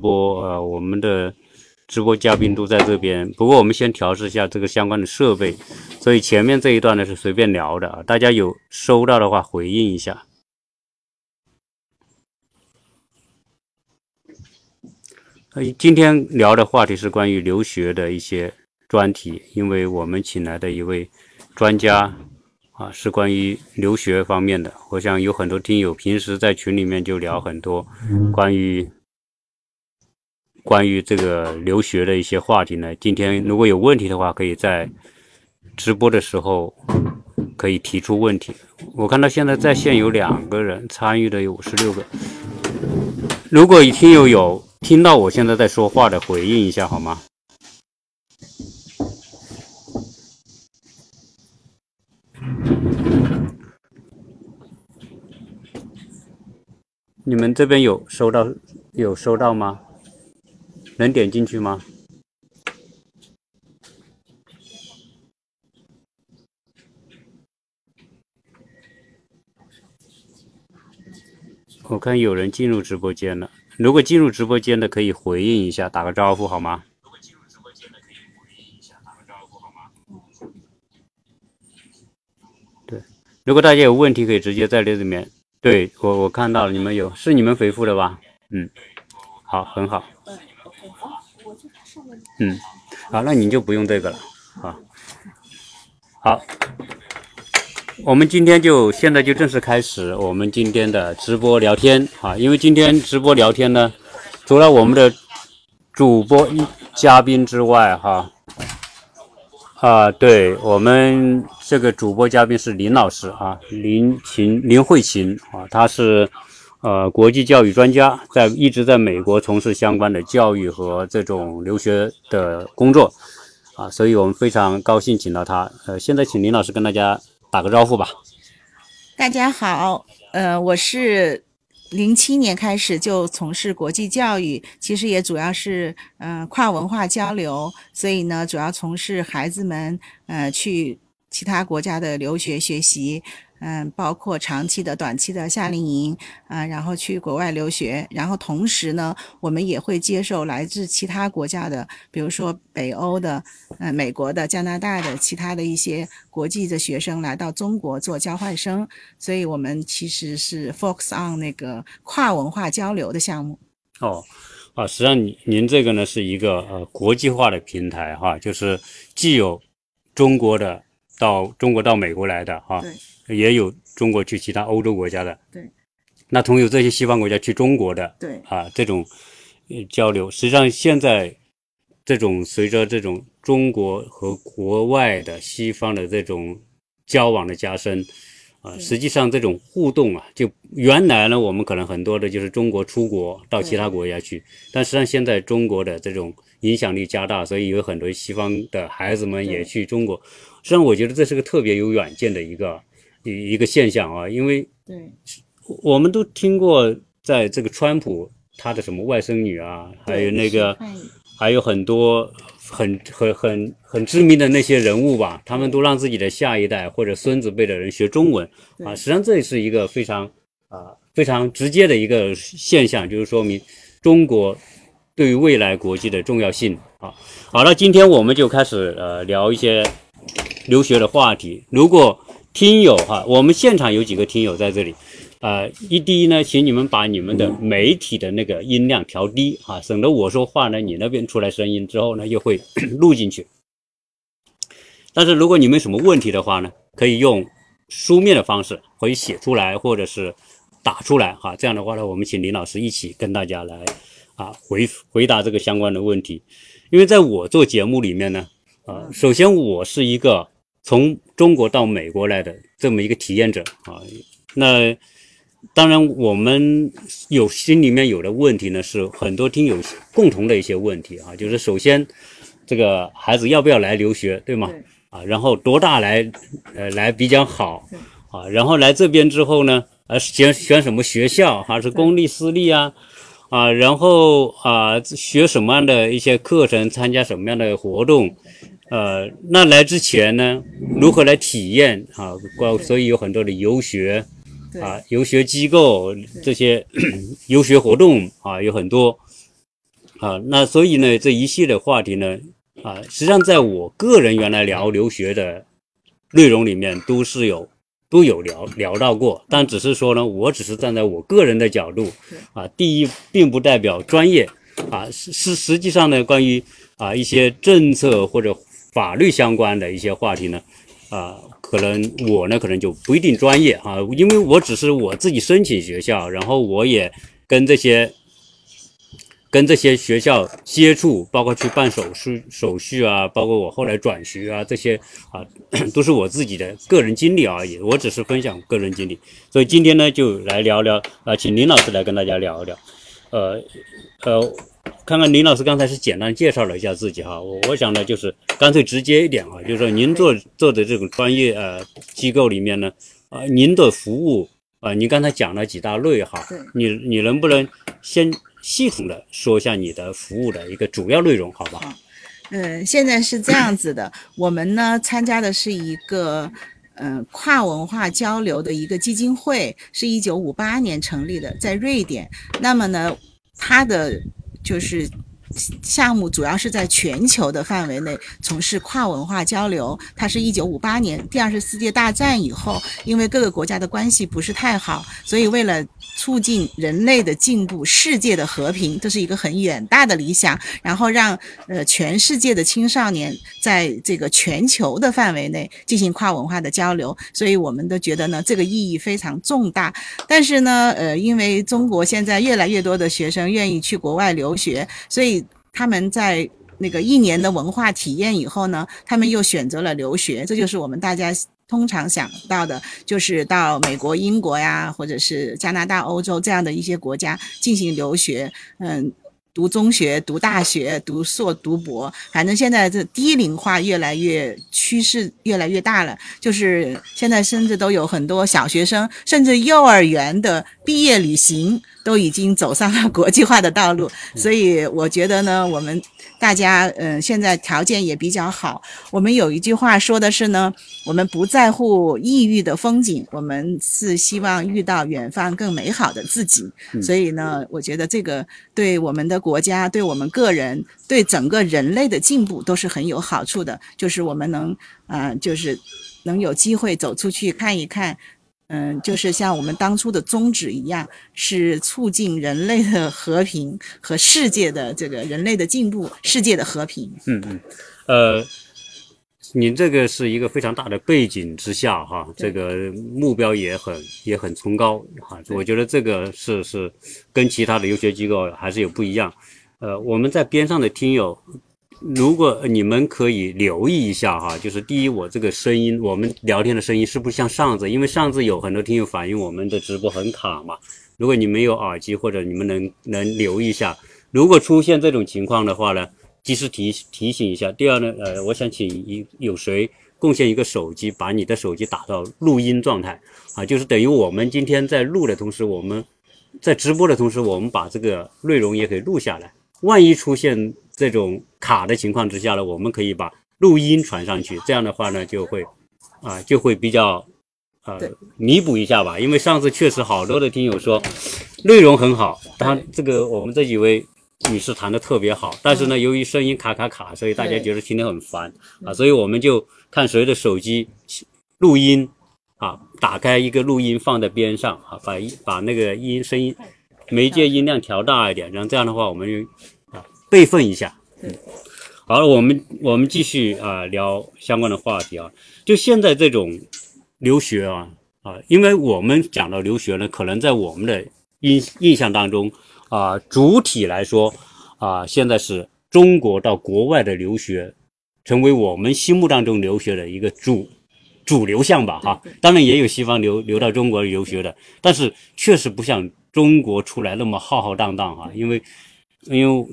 播，呃，我们的直播嘉宾都在这边。不过我们先调试一下这个相关的设备，所以前面这一段呢是随便聊的啊，大家有收到的话回应一下。呃，今天聊的话题是关于留学的一些专题，因为我们请来的一位专家啊，是关于留学方面的。我想有很多听友平时在群里面就聊很多关于。关于这个留学的一些话题呢，今天如果有问题的话，可以在直播的时候可以提出问题。我看到现在在线有两个人参与的有五十六个。如果听友有听到我现在在说话的，回应一下好吗？你们这边有收到有收到吗？能点进去吗？我看有人进入直播间了。如果进入直播间的，可以回应一下，打个招呼好吗？如果进入直播间的，可以回应一下，打个招呼好吗？对，如果大家有问题，可以直接在这里面。对我，我看到了，你们有，是你们回复的吧？嗯，好，很好。嗯，好，那你就不用这个了，啊，好，我们今天就现在就正式开始我们今天的直播聊天啊，因为今天直播聊天呢，除了我们的主播嘉宾之外，哈，啊，对我们这个主播嘉宾是林老师啊，林琴林慧琴啊，他是。呃，国际教育专家在一直在美国从事相关的教育和这种留学的工作，啊，所以我们非常高兴请到他。呃，现在请林老师跟大家打个招呼吧。大家好，呃，我是零七年开始就从事国际教育，其实也主要是嗯跨文化交流，所以呢，主要从事孩子们呃去其他国家的留学学习。嗯，包括长期的、短期的夏令营啊，然后去国外留学，然后同时呢，我们也会接受来自其他国家的，比如说北欧的、呃美国的、加拿大的其他的一些国际的学生来到中国做交换生，所以我们其实是 focus on 那个跨文化交流的项目。哦，啊，实际上您您这个呢是一个呃国际化的平台哈，就是既有中国的到中国到美国来的哈。对。也有中国去其他欧洲国家的，对，那同有这些西方国家去中国的，对，啊，这种交流，实际上现在这种随着这种中国和国外的西方的这种交往的加深，啊，实际上这种互动啊，就原来呢，我们可能很多的就是中国出国到其他国家去，但实际上现在中国的这种影响力加大，所以有很多西方的孩子们也去中国，实际上我觉得这是个特别有远见的一个。一一个现象啊，因为对，我们都听过，在这个川普他的什么外甥女啊，还有那个，还有很多很很很很知名的那些人物吧，他们都让自己的下一代或者孙子辈的人学中文啊，实际上这是一个非常啊非常直接的一个现象，就是说明中国对于未来国际的重要性啊。好了，今天我们就开始呃聊一些留学的话题，如果。听友哈，我们现场有几个听友在这里，呃，一第一呢，请你们把你们的媒体的那个音量调低哈，省得我说话呢，你那边出来声音之后呢，又会 录进去。但是如果你们什么问题的话呢，可以用书面的方式，可以写出来或者是打出来哈，这样的话呢，我们请林老师一起跟大家来啊回回答这个相关的问题。因为在我做节目里面呢，啊，首先我是一个。从中国到美国来的这么一个体验者啊，那当然我们有心里面有的问题呢，是很多听友共同的一些问题啊，就是首先这个孩子要不要来留学，对吗？啊，然后多大来呃来比较好啊？然后来这边之后呢，呃选选什么学校还是公立私立啊？啊，然后啊学什么样的一些课程，参加什么样的活动？呃，那来之前呢，如何来体验啊？关所以有很多的游学，啊，游学机构这些 游学活动啊，有很多啊，那所以呢，这一系列话题呢，啊，实际上在我个人原来聊留学的内容里面都是有都有聊聊到过，但只是说呢，我只是站在我个人的角度，啊，第一并不代表专业，啊，是是实际上呢，关于啊一些政策或者法律相关的一些话题呢，啊，可能我呢可能就不一定专业啊，因为我只是我自己申请学校，然后我也跟这些。跟这些学校接触，包括去办手续手续啊，包括我后来转学啊，这些啊，都是我自己的个人经历而已。我只是分享个人经历，所以今天呢，就来聊聊啊，请林老师来跟大家聊一聊。呃呃，看看林老师刚才是简单介绍了一下自己哈，我我想呢，就是干脆直接一点哈，就是说您做做的这种专业呃机构里面呢，啊，您的服务啊，您刚才讲了几大类哈，你你能不能先？系统的说一下你的服务的一个主要内容，好吧？嗯，现在是这样子的，我们呢参加的是一个嗯跨文化交流的一个基金会，是一九五八年成立的，在瑞典。那么呢，它的就是。项目主要是在全球的范围内从事跨文化交流。它是一九五八年第二次世界大战以后，因为各个国家的关系不是太好，所以为了促进人类的进步、世界的和平，这是一个很远大的理想。然后让呃全世界的青少年在这个全球的范围内进行跨文化的交流，所以我们都觉得呢这个意义非常重大。但是呢，呃，因为中国现在越来越多的学生愿意去国外留学，所以他们在那个一年的文化体验以后呢，他们又选择了留学。这就是我们大家通常想到的，就是到美国、英国呀，或者是加拿大、欧洲这样的一些国家进行留学。嗯。读中学、读大学、读硕、读博，反正现在这低龄化越来越趋势越来越大了。就是现在甚至都有很多小学生，甚至幼儿园的毕业旅行都已经走上了国际化的道路。所以我觉得呢，我们。大家，嗯，现在条件也比较好。我们有一句话说的是呢，我们不在乎异域的风景，我们是希望遇到远方更美好的自己。所以呢，我觉得这个对我们的国家、对我们个人、对整个人类的进步都是很有好处的。就是我们能，啊，就是能有机会走出去看一看。嗯，就是像我们当初的宗旨一样，是促进人类的和平和世界的这个人类的进步，世界的和平。嗯嗯，呃，您这个是一个非常大的背景之下哈，这个目标也很也很崇高哈，我觉得这个是是跟其他的游学机构还是有不一样。呃，我们在边上的听友。如果你们可以留意一下哈，就是第一，我这个声音，我们聊天的声音是不是像上次？因为上次有很多听友反映我们的直播很卡嘛。如果你没有耳机或者你们能能留意一下，如果出现这种情况的话呢，及时提提醒一下。第二呢，呃，我想请一有谁贡献一个手机，把你的手机打到录音状态啊，就是等于我们今天在录的同时，我们在直播的同时，我们把这个内容也可以录下来。万一出现这种卡的情况之下呢，我们可以把录音传上去，这样的话呢，就会啊，就会比较呃弥补一下吧。因为上次确实好多的听友说内容很好，当然这个我们这几位女士弹的特别好，但是呢，由于声音卡卡卡，所以大家觉得听得很烦啊，所以我们就看谁的手机录音啊，打开一个录音放在边上啊，把一把那个音声音。媒介音量调大一点，然后这样的话，我们备份一下。嗯，好了，我们我们继续啊聊相关的话题啊。就现在这种留学啊啊，因为我们讲到留学呢，可能在我们的印印象当中啊，主体来说啊，现在是中国到国外的留学，成为我们心目当中留学的一个主主流项吧哈。当然也有西方留留到中国留学的，但是确实不像。中国出来那么浩浩荡荡啊，因为因为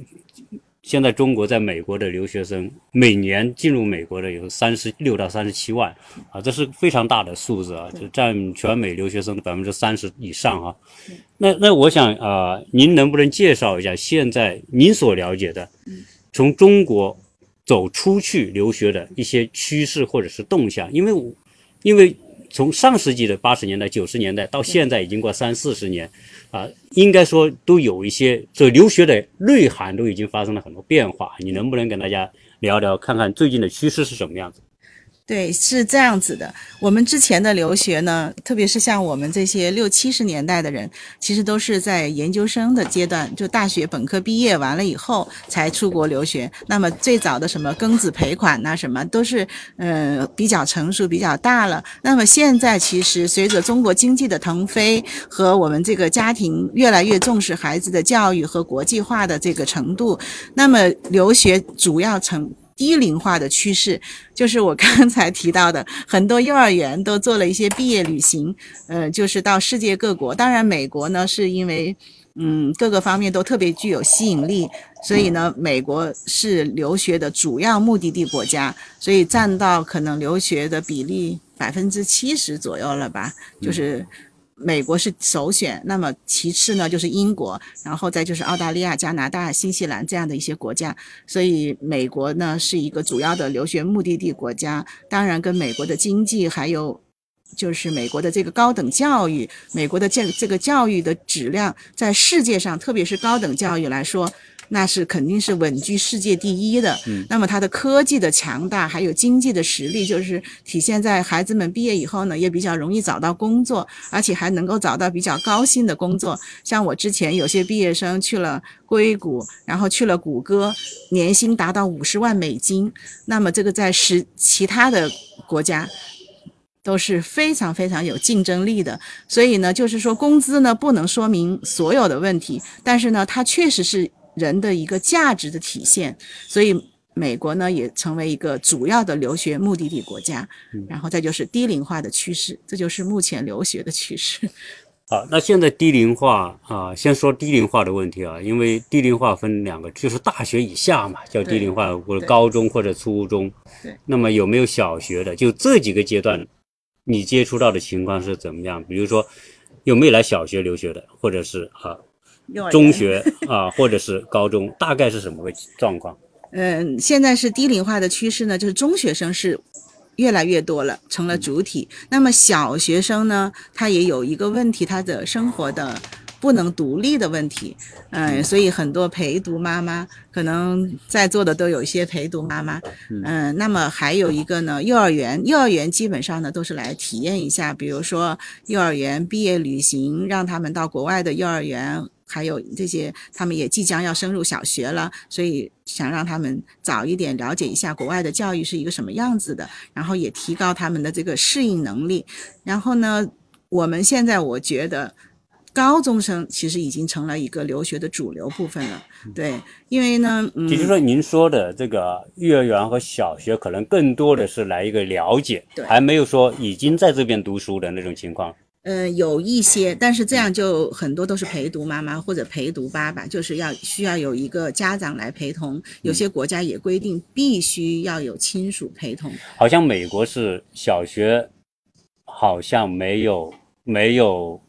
现在中国在美国的留学生每年进入美国的有三十六到三十七万啊，这是非常大的数字啊，就占全美留学生的百分之三十以上啊。那那我想啊，您能不能介绍一下现在您所了解的从中国走出去留学的一些趋势或者是动向？因为因为。从上世纪的八十年代、九十年代到现在，已经过三四十年，啊，应该说都有一些这留学的内涵都已经发生了很多变化。你能不能跟大家聊聊，看看最近的趋势是什么样子？对，是这样子的。我们之前的留学呢，特别是像我们这些六七十年代的人，其实都是在研究生的阶段，就大学本科毕业完了以后才出国留学。那么最早的什么庚子赔款呐，什么都是呃比较成熟、比较大了。那么现在其实随着中国经济的腾飞和我们这个家庭越来越重视孩子的教育和国际化的这个程度，那么留学主要成。低龄化的趋势，就是我刚才提到的，很多幼儿园都做了一些毕业旅行，呃，就是到世界各国。当然，美国呢，是因为嗯各个方面都特别具有吸引力，所以呢，美国是留学的主要目的地国家，所以占到可能留学的比例百分之七十左右了吧，就是。美国是首选，那么其次呢就是英国，然后再就是澳大利亚、加拿大、新西兰这样的一些国家。所以美国呢是一个主要的留学目的地国家。当然，跟美国的经济还有就是美国的这个高等教育，美国的这这个教育的质量，在世界上，特别是高等教育来说。那是肯定是稳居世界第一的。嗯，那么它的科技的强大，还有经济的实力，就是体现在孩子们毕业以后呢，也比较容易找到工作，而且还能够找到比较高薪的工作。像我之前有些毕业生去了硅谷，然后去了谷歌，年薪达到五十万美金。那么这个在十其他的国家都是非常非常有竞争力的。所以呢，就是说工资呢不能说明所有的问题，但是呢，它确实是。人的一个价值的体现，所以美国呢也成为一个主要的留学目的地国家。然后再就是低龄化的趋势，这就是目前留学的趋势。好，那现在低龄化啊，先说低龄化的问题啊，因为低龄化分两个，就是大学以下嘛，叫低龄化，或者高中或者初中。对。那么有没有小学的？就这几个阶段，你接触到的情况是怎么样？比如说有没有来小学留学的，或者是啊？中学啊，或者是高中，大概是什么个状况？嗯，现在是低龄化的趋势呢，就是中学生是越来越多了，成了主体。那么小学生呢，他也有一个问题，他的生活的不能独立的问题。嗯，所以很多陪读妈妈，可能在座的都有一些陪读妈妈。嗯，那么还有一个呢，幼儿园，幼儿园基本上呢都是来体验一下，比如说幼儿园毕业旅行，让他们到国外的幼儿园。还有这些，他们也即将要升入小学了，所以想让他们早一点了解一下国外的教育是一个什么样子的，然后也提高他们的这个适应能力。然后呢，我们现在我觉得高中生其实已经成了一个留学的主流部分了。对，因为呢，也就是说，您说的这个幼儿园和小学可能更多的是来一个了解，还没有说已经在这边读书的那种情况。嗯，有一些，但是这样就很多都是陪读妈妈或者陪读爸爸，就是要需要有一个家长来陪同。有些国家也规定必须要有亲属陪同。好像美国是小学，好像没有没有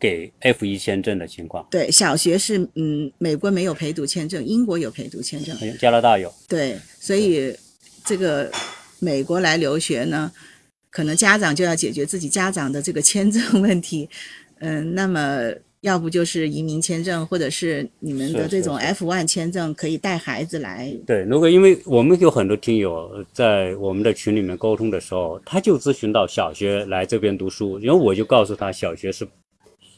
给 F 一签证的情况。对，小学是嗯，美国没有陪读签证，英国有陪读签证，加拿大有。对，所以这个美国来留学呢。可能家长就要解决自己家长的这个签证问题，嗯，那么要不就是移民签证，或者是你们的这种 F one 签证，可以带孩子来。对，如果因为我们有很多听友在我们的群里面沟通的时候，他就咨询到小学来这边读书，然后我就告诉他，小学是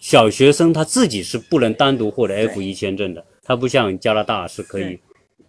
小学生他自己是不能单独获得 F 一签证的，他不像加拿大是可以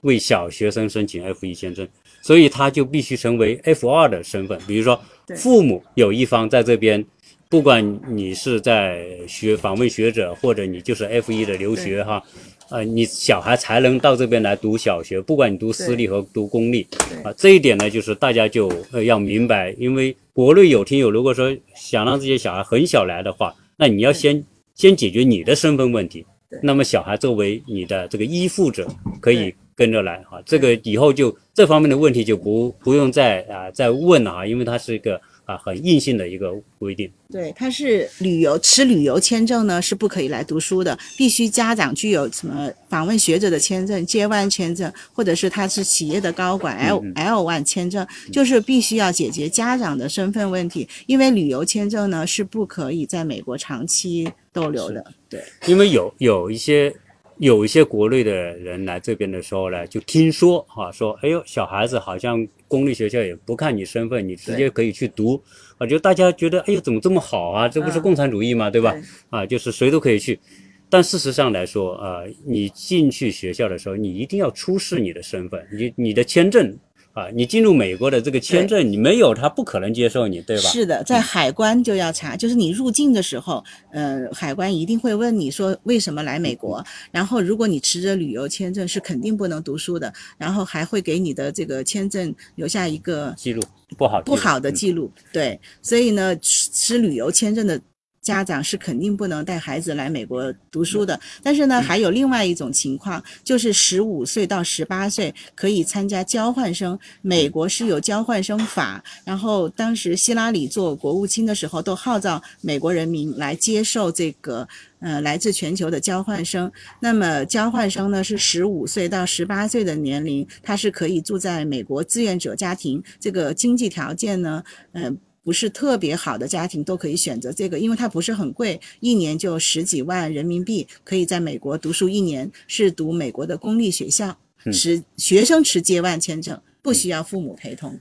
为小学生申请 F 一签证，所以他就必须成为 F 二的身份，比如说。父母有一方在这边，不管你是在学访问学者，或者你就是 F 一的留学哈，呃，你小孩才能到这边来读小学，不管你读私立和读公立，啊，这一点呢，就是大家就呃要明白，因为国内有听友如果说想让这些小孩很小来的话，那你要先先解决你的身份问题，那么小孩作为你的这个依附者可以。跟着来哈，这个以后就这方面的问题就不不用再啊再问了哈，因为它是一个啊很硬性的一个规定。对，它是旅游持旅游签证呢是不可以来读书的，必须家长具有什么访问学者的签证、J one 签证，或者是他是企业的高管 L L one 签证，就是必须要解决家长的身份问题，因为旅游签证呢是不可以在美国长期逗留的。对，因为有有一些。有一些国内的人来这边的时候呢，就听说哈，说哎呦，小孩子好像公立学校也不看你身份，你直接可以去读啊，就大家觉得哎呦，怎么这么好啊？这不是共产主义吗？对吧？啊，就是谁都可以去。但事实上来说，呃，你进去学校的时候，你一定要出示你的身份，你你的签证。啊，你进入美国的这个签证，你没有，他不可能接受你，对吧？是的，在海关就要查，就是你入境的时候，呃，海关一定会问你说为什么来美国，然后如果你持着旅游签证，是肯定不能读书的，然后还会给你的这个签证留下一个记录，不好不好的记录。对，所以呢，持旅游签证的。家长是肯定不能带孩子来美国读书的，但是呢，还有另外一种情况，就是十五岁到十八岁可以参加交换生。美国是有交换生法，然后当时希拉里做国务卿的时候，都号召美国人民来接受这个呃来自全球的交换生。那么交换生呢是十五岁到十八岁的年龄，他是可以住在美国志愿者家庭，这个经济条件呢，嗯。不是特别好的家庭都可以选择这个，因为它不是很贵，一年就十几万人民币，可以在美国读书一年，是读美国的公立学校，持学生持接万签证，不需要父母陪同。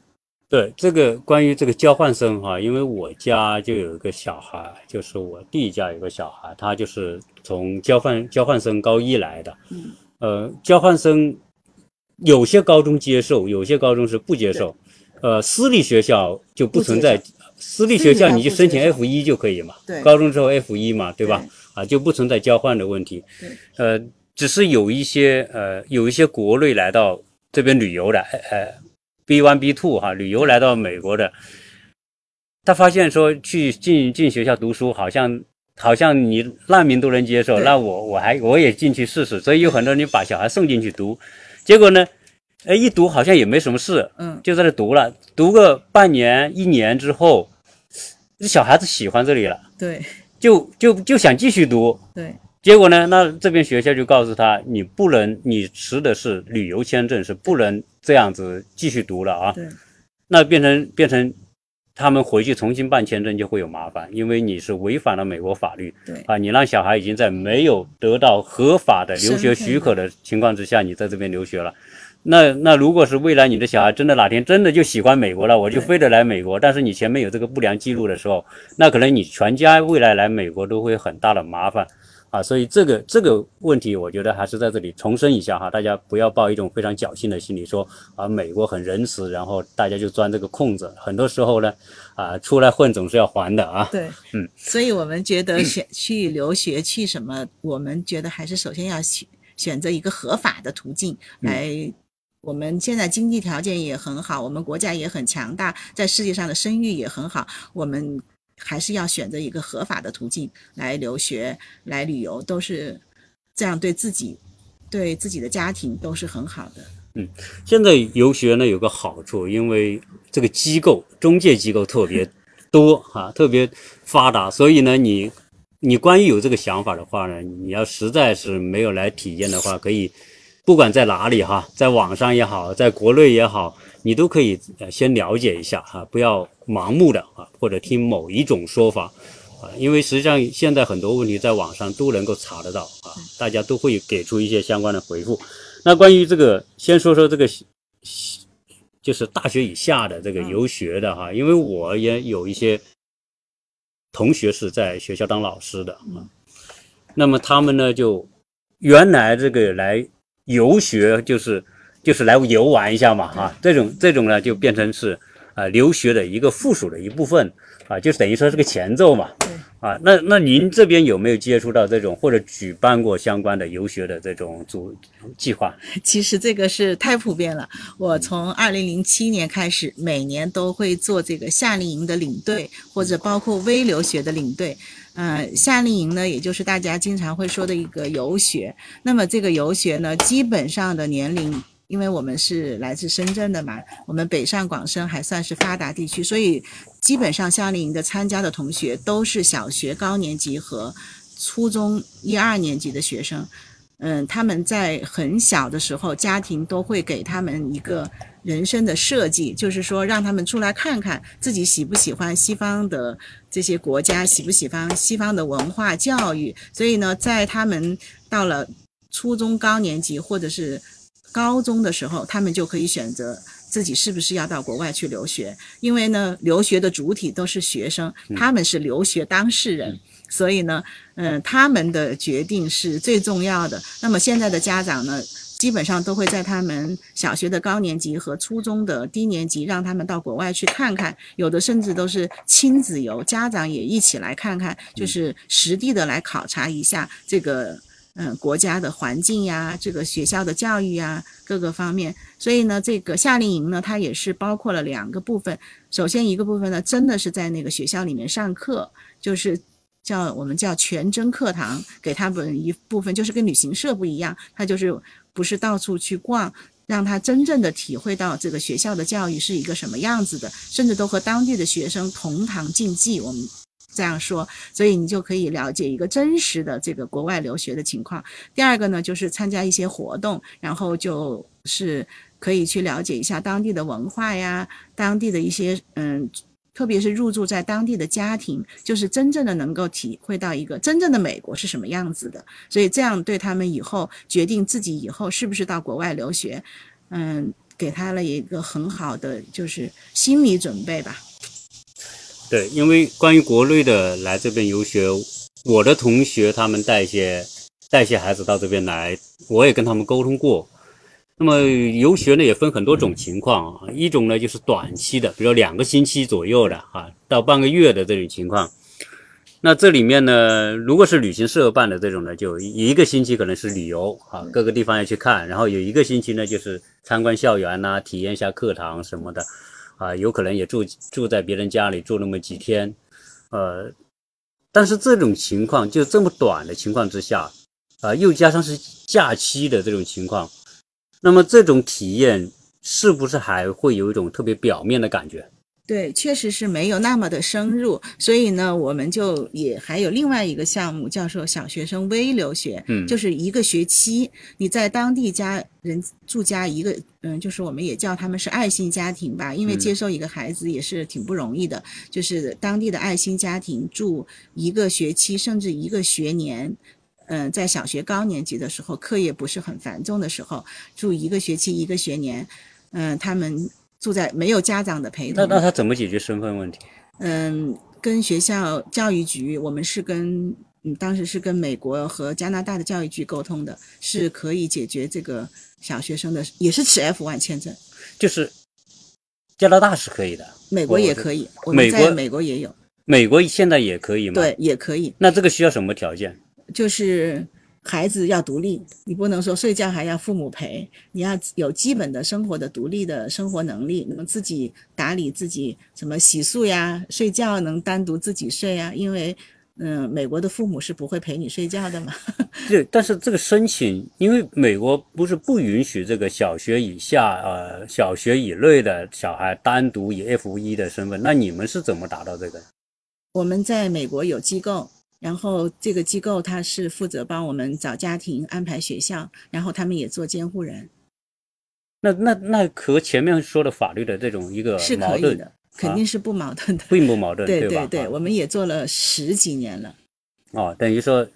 对这个关于这个交换生哈，因为我家就有一个小孩，就是我弟家有个小孩，他就是从交换交换生高一来的。嗯。呃，交换生有些高中接受，有些高中是不接受。呃，私立学校就不存在，私立学校你就申请 F 一就可以嘛，对，高中之后 F 一嘛，对吧？啊，就不存在交换的问题。呃，只是有一些呃，有一些国内来到这边旅游的，呃，B one B two 哈，旅游来到美国的，他发现说去进进学校读书，好像好像你难民都能接受，那我我还我也进去试试，所以有很多人把小孩送进去读，结果呢？哎，一读好像也没什么事，嗯，就在那读了，读个半年、一年之后，这小孩子喜欢这里了，对，就就就想继续读，对，结果呢，那这边学校就告诉他，你不能，你持的是旅游签证，是不能这样子继续读了啊，对，那变成变成他们回去重新办签证就会有麻烦，因为你是违反了美国法律，对，啊，你让小孩已经在没有得到合法的留学许可的情况之下，你在这边留学了。那那如果是未来你的小孩真的哪天真的就喜欢美国了，我就非得来美国。但是你前面有这个不良记录的时候，那可能你全家未来来美国都会很大的麻烦啊。所以这个这个问题，我觉得还是在这里重申一下哈，大家不要抱一种非常侥幸的心理，说啊美国很仁慈，然后大家就钻这个空子。很多时候呢，啊出来混总是要还的啊。对，嗯，所以我们觉得选去留学去什么，我们觉得还是首先要选选择一个合法的途径来。我们现在经济条件也很好，我们国家也很强大，在世界上的声誉也很好。我们还是要选择一个合法的途径来留学、来旅游，都是这样，对自己、对自己的家庭都是很好的。嗯，现在游学呢有个好处，因为这个机构、中介机构特别多哈，特别发达，所以呢，你你关于有这个想法的话呢，你要实在是没有来体验的话，可以。不管在哪里哈，在网上也好，在国内也好，你都可以呃先了解一下哈，不要盲目的啊，或者听某一种说法啊，因为实际上现在很多问题在网上都能够查得到啊，大家都会给出一些相关的回复。那关于这个，先说说这个，就是大学以下的这个游学的哈，因为我也有一些同学是在学校当老师的啊，那么他们呢就原来这个来。游学就是就是来游玩一下嘛，哈，这种这种呢就变成是啊留学的一个附属的一部分啊，就是等于说是个前奏嘛，啊，那那您这边有没有接触到这种或者举办过相关的游学的这种组计划？其实这个是太普遍了，我从二零零七年开始，每年都会做这个夏令营的领队，或者包括微留学的领队。呃，夏令营呢，也就是大家经常会说的一个游学。那么这个游学呢，基本上的年龄，因为我们是来自深圳的嘛，我们北上广深还算是发达地区，所以基本上夏令营的参加的同学都是小学高年级和初中一二年级的学生。嗯，他们在很小的时候，家庭都会给他们一个人生的设计，就是说让他们出来看看自己喜不喜欢西方的这些国家，喜不喜欢西方的文化教育。所以呢，在他们到了初中高年级或者是高中的时候，他们就可以选择自己是不是要到国外去留学。因为呢，留学的主体都是学生，他们是留学当事人。所以呢，嗯，他们的决定是最重要的。那么现在的家长呢，基本上都会在他们小学的高年级和初中的低年级，让他们到国外去看看。有的甚至都是亲子游，家长也一起来看看，就是实地的来考察一下这个嗯国家的环境呀，这个学校的教育呀各个方面。所以呢，这个夏令营呢，它也是包括了两个部分。首先一个部分呢，真的是在那个学校里面上课，就是。叫我们叫全真课堂，给他们一部分，就是跟旅行社不一样，他就是不是到处去逛，让他真正的体会到这个学校的教育是一个什么样子的，甚至都和当地的学生同堂竞技，我们这样说，所以你就可以了解一个真实的这个国外留学的情况。第二个呢，就是参加一些活动，然后就是可以去了解一下当地的文化呀，当地的一些嗯。特别是入住在当地的家庭，就是真正的能够体会到一个真正的美国是什么样子的，所以这样对他们以后决定自己以后是不是到国外留学，嗯，给他了一个很好的就是心理准备吧。对，因为关于国内的来这边游学，我的同学他们带一些带一些孩子到这边来，我也跟他们沟通过。那么游学呢也分很多种情况啊，一种呢就是短期的，比如两个星期左右的啊，到半个月的这种情况。那这里面呢，如果是旅行社办的这种呢，就一个星期可能是旅游啊，各个地方要去看，然后有一个星期呢就是参观校园呐，体验一下课堂什么的，啊，有可能也住住在别人家里住那么几天，呃，但是这种情况就这么短的情况之下，啊，又加上是假期的这种情况。那么这种体验是不是还会有一种特别表面的感觉？对，确实是没有那么的深入。所以呢，我们就也还有另外一个项目，叫做小学生微留学，嗯，就是一个学期你在当地家人住家一个，嗯，就是我们也叫他们是爱心家庭吧，因为接收一个孩子也是挺不容易的，就是当地的爱心家庭住一个学期甚至一个学年。嗯，在小学高年级的时候，课业不是很繁重的时候，住一个学期一个学年，嗯，他们住在没有家长的陪同。那那他怎么解决身份问题？嗯，跟学校教育局，我们是跟嗯，当时是跟美国和加拿大的教育局沟通的，是可以解决这个小学生的，也是持 F one 签证。就是加拿大是可以的，美国也可以，我们在美国也有。美国现在也可以吗？对，也可以。那这个需要什么条件？就是孩子要独立，你不能说睡觉还要父母陪，你要有基本的生活的独立的生活能力，能自己打理自己，什么洗漱呀、睡觉能单独自己睡呀。因为，嗯，美国的父母是不会陪你睡觉的嘛。对，但是这个申请，因为美国不是不允许这个小学以下、呃小学以内的小孩单独以 F 一的身份，那你们是怎么达到这个？我们在美国有机构。然后这个机构他是负责帮我们找家庭、安排学校，然后他们也做监护人。那那那和前面说的法律的这种一个是可以的，肯定是不矛盾的，并不矛盾，对对对，我们也做了十几年了。哦，等于说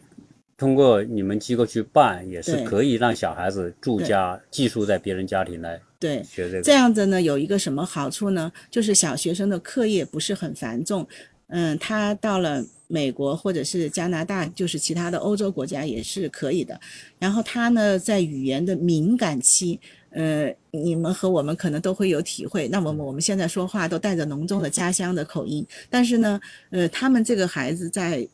通过你们机构去办，也是可以让小孩子住家寄宿在别人家庭来对学这个。这样子呢，有一个什么好处呢？就是小学生的课业不是很繁重。嗯，他到了。美国或者是加拿大，就是其他的欧洲国家也是可以的。然后他呢，在语言的敏感期，呃，你们和我们可能都会有体会。那么我们现在说话都带着浓重的家乡的口音，但是呢，呃，他们这个孩子在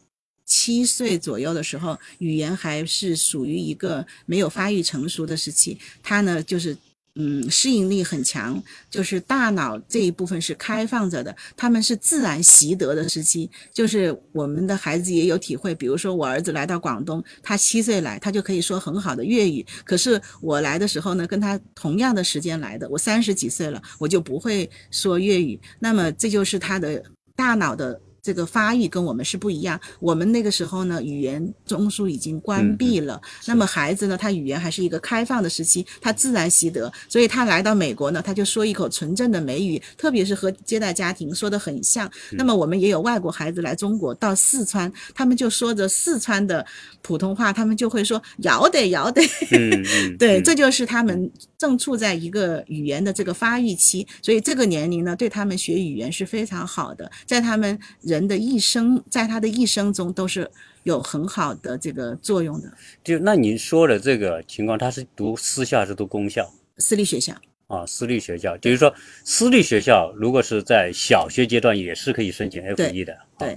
七岁左右的时候，语言还是属于一个没有发育成熟的时期，他呢就是。嗯，适应力很强，就是大脑这一部分是开放着的，他们是自然习得的时期。就是我们的孩子也有体会，比如说我儿子来到广东，他七岁来，他就可以说很好的粤语。可是我来的时候呢，跟他同样的时间来的，我三十几岁了，我就不会说粤语。那么这就是他的大脑的。这个发育跟我们是不一样。我们那个时候呢，语言中枢已经关闭了。那么孩子呢，他语言还是一个开放的时期，他自然习得。所以他来到美国呢，他就说一口纯正的美语，特别是和接待家庭说的很像。那么我们也有外国孩子来中国，到四川，他们就说着四川的普通话，他们就会说要得要得。对，这就是他们正处在一个语言的这个发育期，所以这个年龄呢，对他们学语言是非常好的，在他们。人的一生，在他的一生中都是有很好的这个作用的。就那您说的这个情况，他是读私校还是读公校？私立学校啊，私立学校，就是说私立学校如果是在小学阶段也是可以申请 F 一的。对，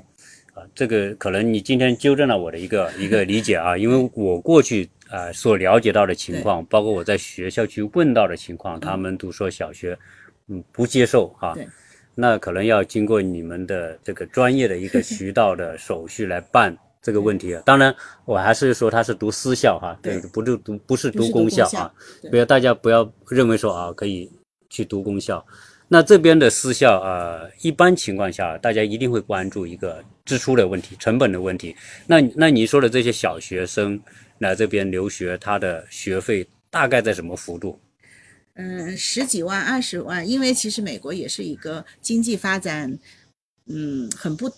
啊，这个可能你今天纠正了我的一个一个理解啊，因为我过去啊所了解到的情况，包括我在学校去问到的情况，他们都说小学嗯不接受啊。那可能要经过你们的这个专业的一个渠道的手续来办这个问题。当然，我还是说他是读私校哈，对，不是读不是读公校啊。不要大家不要认为说啊可以去读公校。那这边的私校啊，一般情况下大家一定会关注一个支出的问题、成本的问题。那那你说的这些小学生来这边留学，他的学费大概在什么幅度？嗯，十几万、二十万，因为其实美国也是一个经济发展，嗯，很不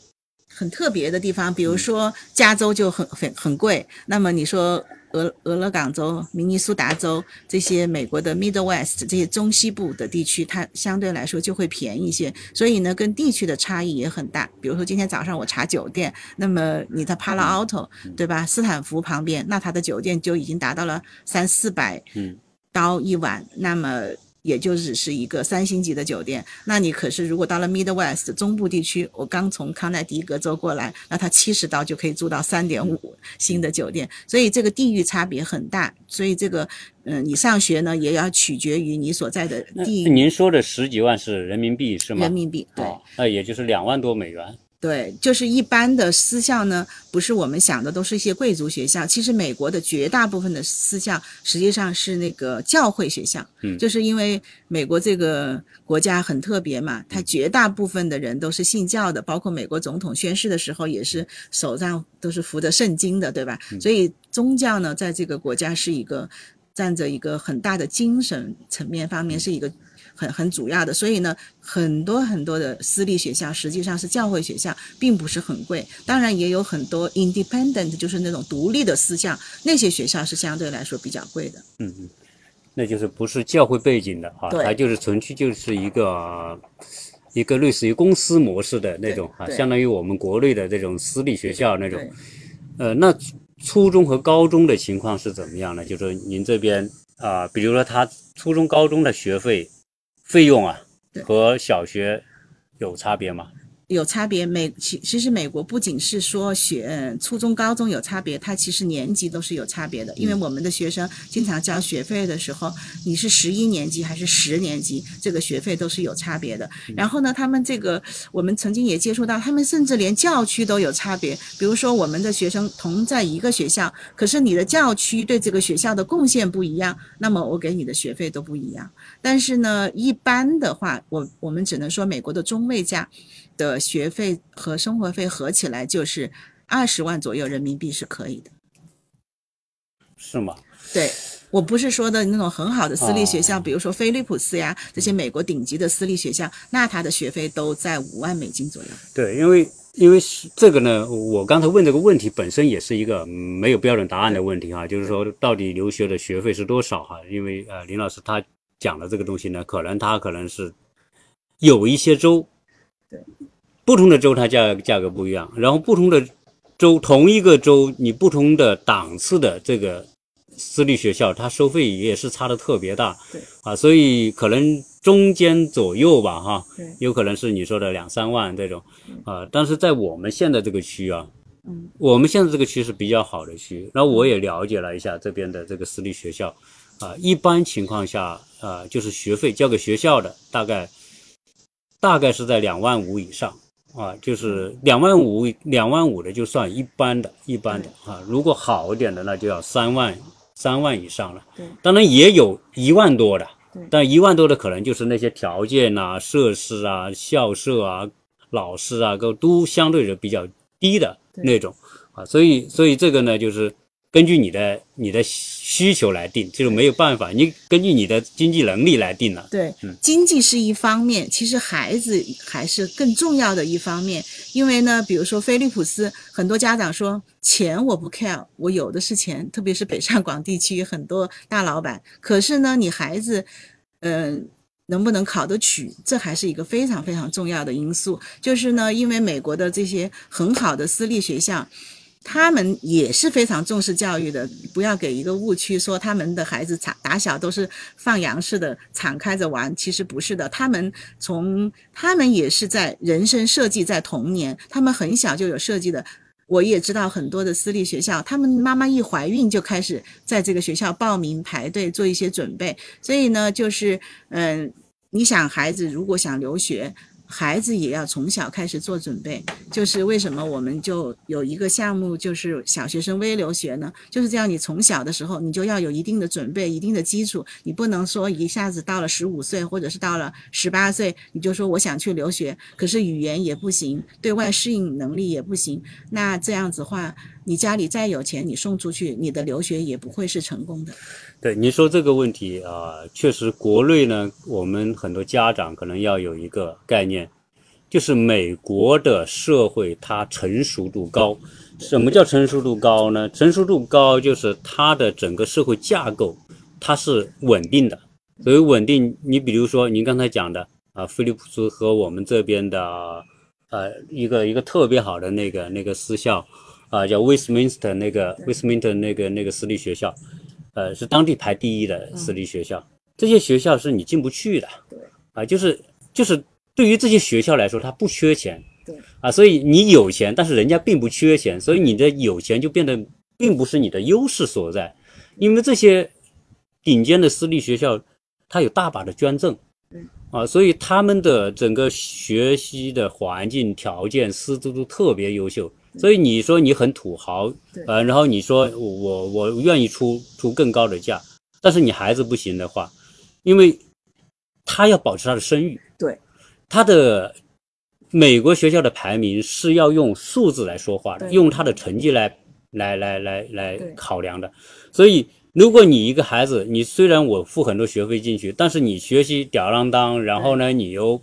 很特别的地方。比如说加州就很很很贵，那么你说俄俄勒冈州、明尼苏达州这些美国的 Middle West 这些中西部的地区，它相对来说就会便宜一些。所以呢，跟地区的差异也很大。比如说今天早上我查酒店，那么你在 Palo Alto 对吧？斯坦福旁边，那它的酒店就已经达到了三四百。嗯。刀一晚，那么也就只是一个三星级的酒店。那你可是如果到了 Midwest 中部地区，我刚从康奈狄格州过来，那他七十刀就可以住到三点五星的酒店。所以这个地域差别很大。所以这个，嗯，你上学呢也要取决于你所在的地域。您说的十几万是人民币是吗？人民币，对，那也就是两万多美元。对，就是一般的私校呢，不是我们想的都是一些贵族学校。其实美国的绝大部分的私校实际上是那个教会学校，嗯，就是因为美国这个国家很特别嘛，它绝大部分的人都是信教的，包括美国总统宣誓的时候也是手上都是扶着圣经的，对吧？所以宗教呢，在这个国家是一个占着一个很大的精神层面方面是一个。很很主要的，所以呢，很多很多的私立学校实际上是教会学校，并不是很贵。当然也有很多 independent，就是那种独立的私校，那些学校是相对来说比较贵的。嗯嗯，那就是不是教会背景的啊，它就是纯粹就是一个一个类似于公司模式的那种啊，相当于我们国内的这种私立学校那种。呃，那初中和高中的情况是怎么样呢？就是您这边啊，比如说他初中、高中的学费。费用啊，和小学有差别吗？有差别，美其其实美国不仅是说学初中、高中有差别，它其实年级都是有差别的。因为我们的学生经常交学费的时候，你是十一年级还是十年级，这个学费都是有差别的。然后呢，他们这个我们曾经也接触到，他们甚至连教区都有差别。比如说，我们的学生同在一个学校，可是你的教区对这个学校的贡献不一样，那么我给你的学费都不一样。但是呢，一般的话，我我们只能说美国的中位价。的学费和生活费合起来就是二十万左右人民币是可以的，是吗？对，我不是说的那种很好的私立学校，比如说菲利普斯呀这些美国顶级的私立学校，那它的学费都在五万美金左右。对，因为因为这个呢，我刚才问这个问题本身也是一个没有标准答案的问题哈，就是说到底留学的学费是多少哈？因为呃林老师他讲的这个东西呢，可能他可能是有一些州。对，不同的州它价价格不一样，然后不同的州同一个州，你不同的档次的这个私立学校，它收费也是差的特别大。对。啊，所以可能中间左右吧，哈，对，有可能是你说的两三万这种，啊，但是在我们现在这个区啊，嗯，我们现在这个区是比较好的区，然后我也了解了一下这边的这个私立学校，啊，一般情况下啊，就是学费交给学校的大概。大概是在两万五以上啊，就是两万五，两万五的就算一般的，一般的啊。如果好一点的，那就要三万，三万以上了。对，当然也有一万多的，但一万多的可能就是那些条件啊、设施啊、校舍啊、老师啊，都都相对的比较低的那种啊，所以所以这个呢，就是根据你的你的需求来定，就是没有办法，你根据你的经济能力来定了。对，经济是一方面，其实孩子还是更重要的一方面，因为呢，比如说菲利普斯，很多家长说钱我不 care，我有的是钱，特别是北上广地区很多大老板，可是呢，你孩子，嗯。能不能考得取，这还是一个非常非常重要的因素。就是呢，因为美国的这些很好的私立学校，他们也是非常重视教育的。不要给一个误区，说他们的孩子打打小都是放羊式的，敞开着玩。其实不是的，他们从他们也是在人生设计在童年，他们很小就有设计的。我也知道很多的私立学校，他们妈妈一怀孕就开始在这个学校报名排队做一些准备，所以呢，就是嗯，你想孩子如果想留学。孩子也要从小开始做准备，就是为什么我们就有一个项目，就是小学生微留学呢？就是这样，你从小的时候你就要有一定的准备，一定的基础，你不能说一下子到了十五岁或者是到了十八岁，你就说我想去留学，可是语言也不行，对外适应能力也不行，那这样子话。你家里再有钱，你送出去，你的留学也不会是成功的。对，你说这个问题啊，确实，国内呢，我们很多家长可能要有一个概念，就是美国的社会它成熟度高。什么叫成熟度高呢？成熟度高就是它的整个社会架构它是稳定的。所以稳定，你比如说您刚才讲的啊，菲利普斯和我们这边的呃一个一个特别好的那个那个私校。啊，叫 Westminster 那个 Westminster 那个那个私立学校，呃，是当地排第一的私立学校。这些学校是你进不去的，对，啊，就是就是对于这些学校来说，它不缺钱，对，啊，所以你有钱，但是人家并不缺钱，所以你的有钱就变得并不是你的优势所在，因为这些顶尖的私立学校，它有大把的捐赠，啊，所以他们的整个学习的环境条件、师资都特别优秀。所以你说你很土豪，呃，然后你说我我愿意出出更高的价，但是你孩子不行的话，因为他要保持他的声誉，对，他的美国学校的排名是要用数字来说话的，用他的成绩来来来来来考量的。所以如果你一个孩子，你虽然我付很多学费进去，但是你学习吊儿郎当，然后呢，你又。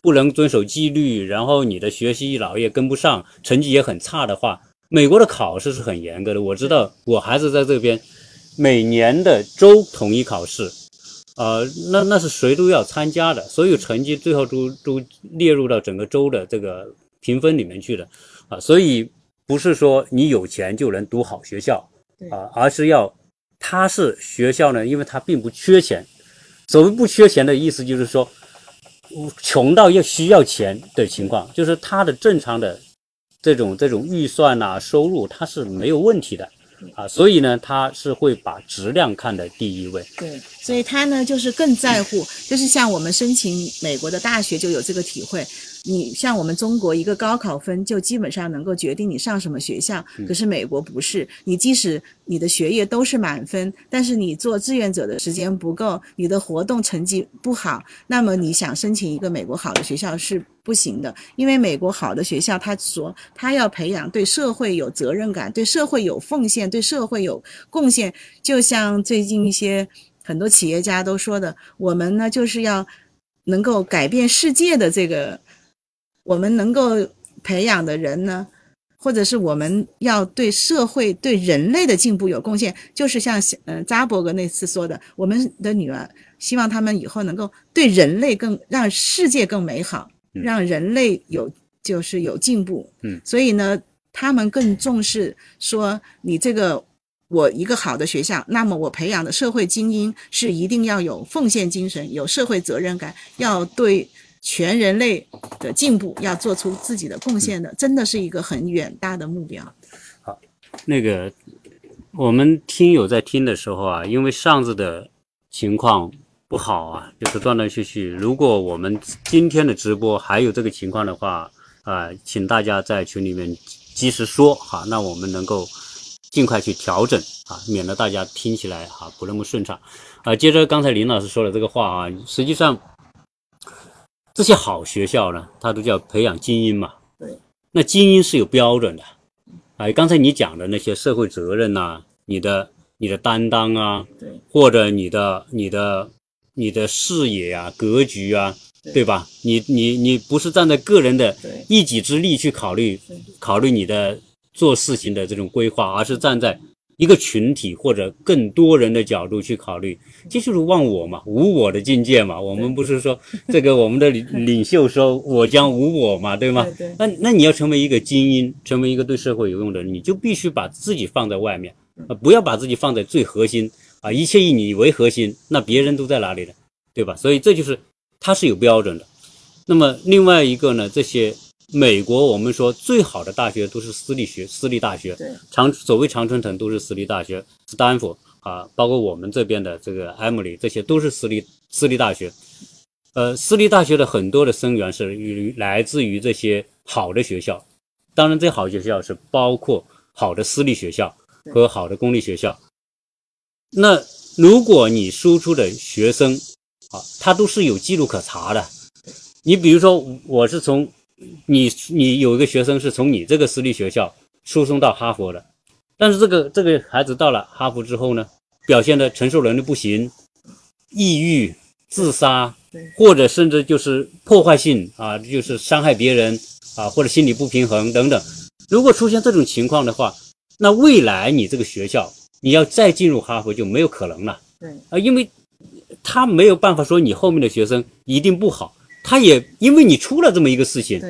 不能遵守纪律，然后你的学习老也跟不上，成绩也很差的话，美国的考试是很严格的。我知道我孩子在这边，每年的州统一考试，呃，那那是谁都要参加的，所有成绩最后都都列入到整个州的这个评分里面去的，啊，所以不是说你有钱就能读好学校，啊，而是要他是学校呢，因为他并不缺钱，所谓不缺钱的意思就是说。穷到要需要钱的情况，就是他的正常的这种这种预算呐，收入他是没有问题的啊，所以呢，他是会把质量看在第一位。对，所以他呢就是更在乎，就是像我们申请美国的大学就有这个体会。你像我们中国一个高考分就基本上能够决定你上什么学校，可是美国不是，你即使你的学业都是满分，但是你做志愿者的时间不够，你的活动成绩不好，那么你想申请一个美国好的学校是不行的，因为美国好的学校，他说他要培养对社会有责任感、对社会有奉献、对社会有贡献，就像最近一些很多企业家都说的，我们呢就是要能够改变世界的这个。我们能够培养的人呢，或者是我们要对社会、对人类的进步有贡献，就是像呃扎伯格那次说的，我们的女儿希望他们以后能够对人类更让世界更美好，让人类有就是有进步。嗯，所以呢，他们更重视说你这个我一个好的学校，那么我培养的社会精英是一定要有奉献精神、有社会责任感，要对。全人类的进步要做出自己的贡献的，真的是一个很远大的目标。好，那个我们听友在听的时候啊，因为上次的情况不好啊，就是断断续续。如果我们今天的直播还有这个情况的话啊，请大家在群里面及时说哈，那我们能够尽快去调整啊，免得大家听起来哈不那么顺畅啊。接着刚才林老师说的这个话啊，实际上。这些好学校呢，它都叫培养精英嘛。对。那精英是有标准的，哎，刚才你讲的那些社会责任呐，你的你的担当啊，对，或者你的你的你的视野啊、格局啊，对吧？你你你不是站在个人的一己之力去考虑考虑你的做事情的这种规划，而是站在。一个群体或者更多人的角度去考虑，这就是忘我嘛，无我的境界嘛。我们不是说这个我们的领 领袖说“我将无我”嘛，对吗？那那你要成为一个精英，成为一个对社会有用的人，你就必须把自己放在外面，啊，不要把自己放在最核心啊，一切以你为核心，那别人都在哪里呢？对吧？所以这就是它是有标准的。那么另外一个呢，这些。美国，我们说最好的大学都是私立学、私立大学。对，常所谓常春藤都是私立大学，斯坦福啊，包括我们这边的这个艾默里，这些都是私立私立大学。呃，私立大学的很多的生源是与来自于这些好的学校，当然这好学校是包括好的私立学校和好的公立学校。那如果你输出的学生啊，他都是有记录可查的。你比如说，我是从。你你有一个学生是从你这个私立学校输送到哈佛的，但是这个这个孩子到了哈佛之后呢，表现的承受能力不行，抑郁、自杀，或者甚至就是破坏性啊，就是伤害别人啊，或者心理不平衡等等。如果出现这种情况的话，那未来你这个学校你要再进入哈佛就没有可能了。对啊，因为他没有办法说你后面的学生一定不好。他也因为你出了这么一个事情，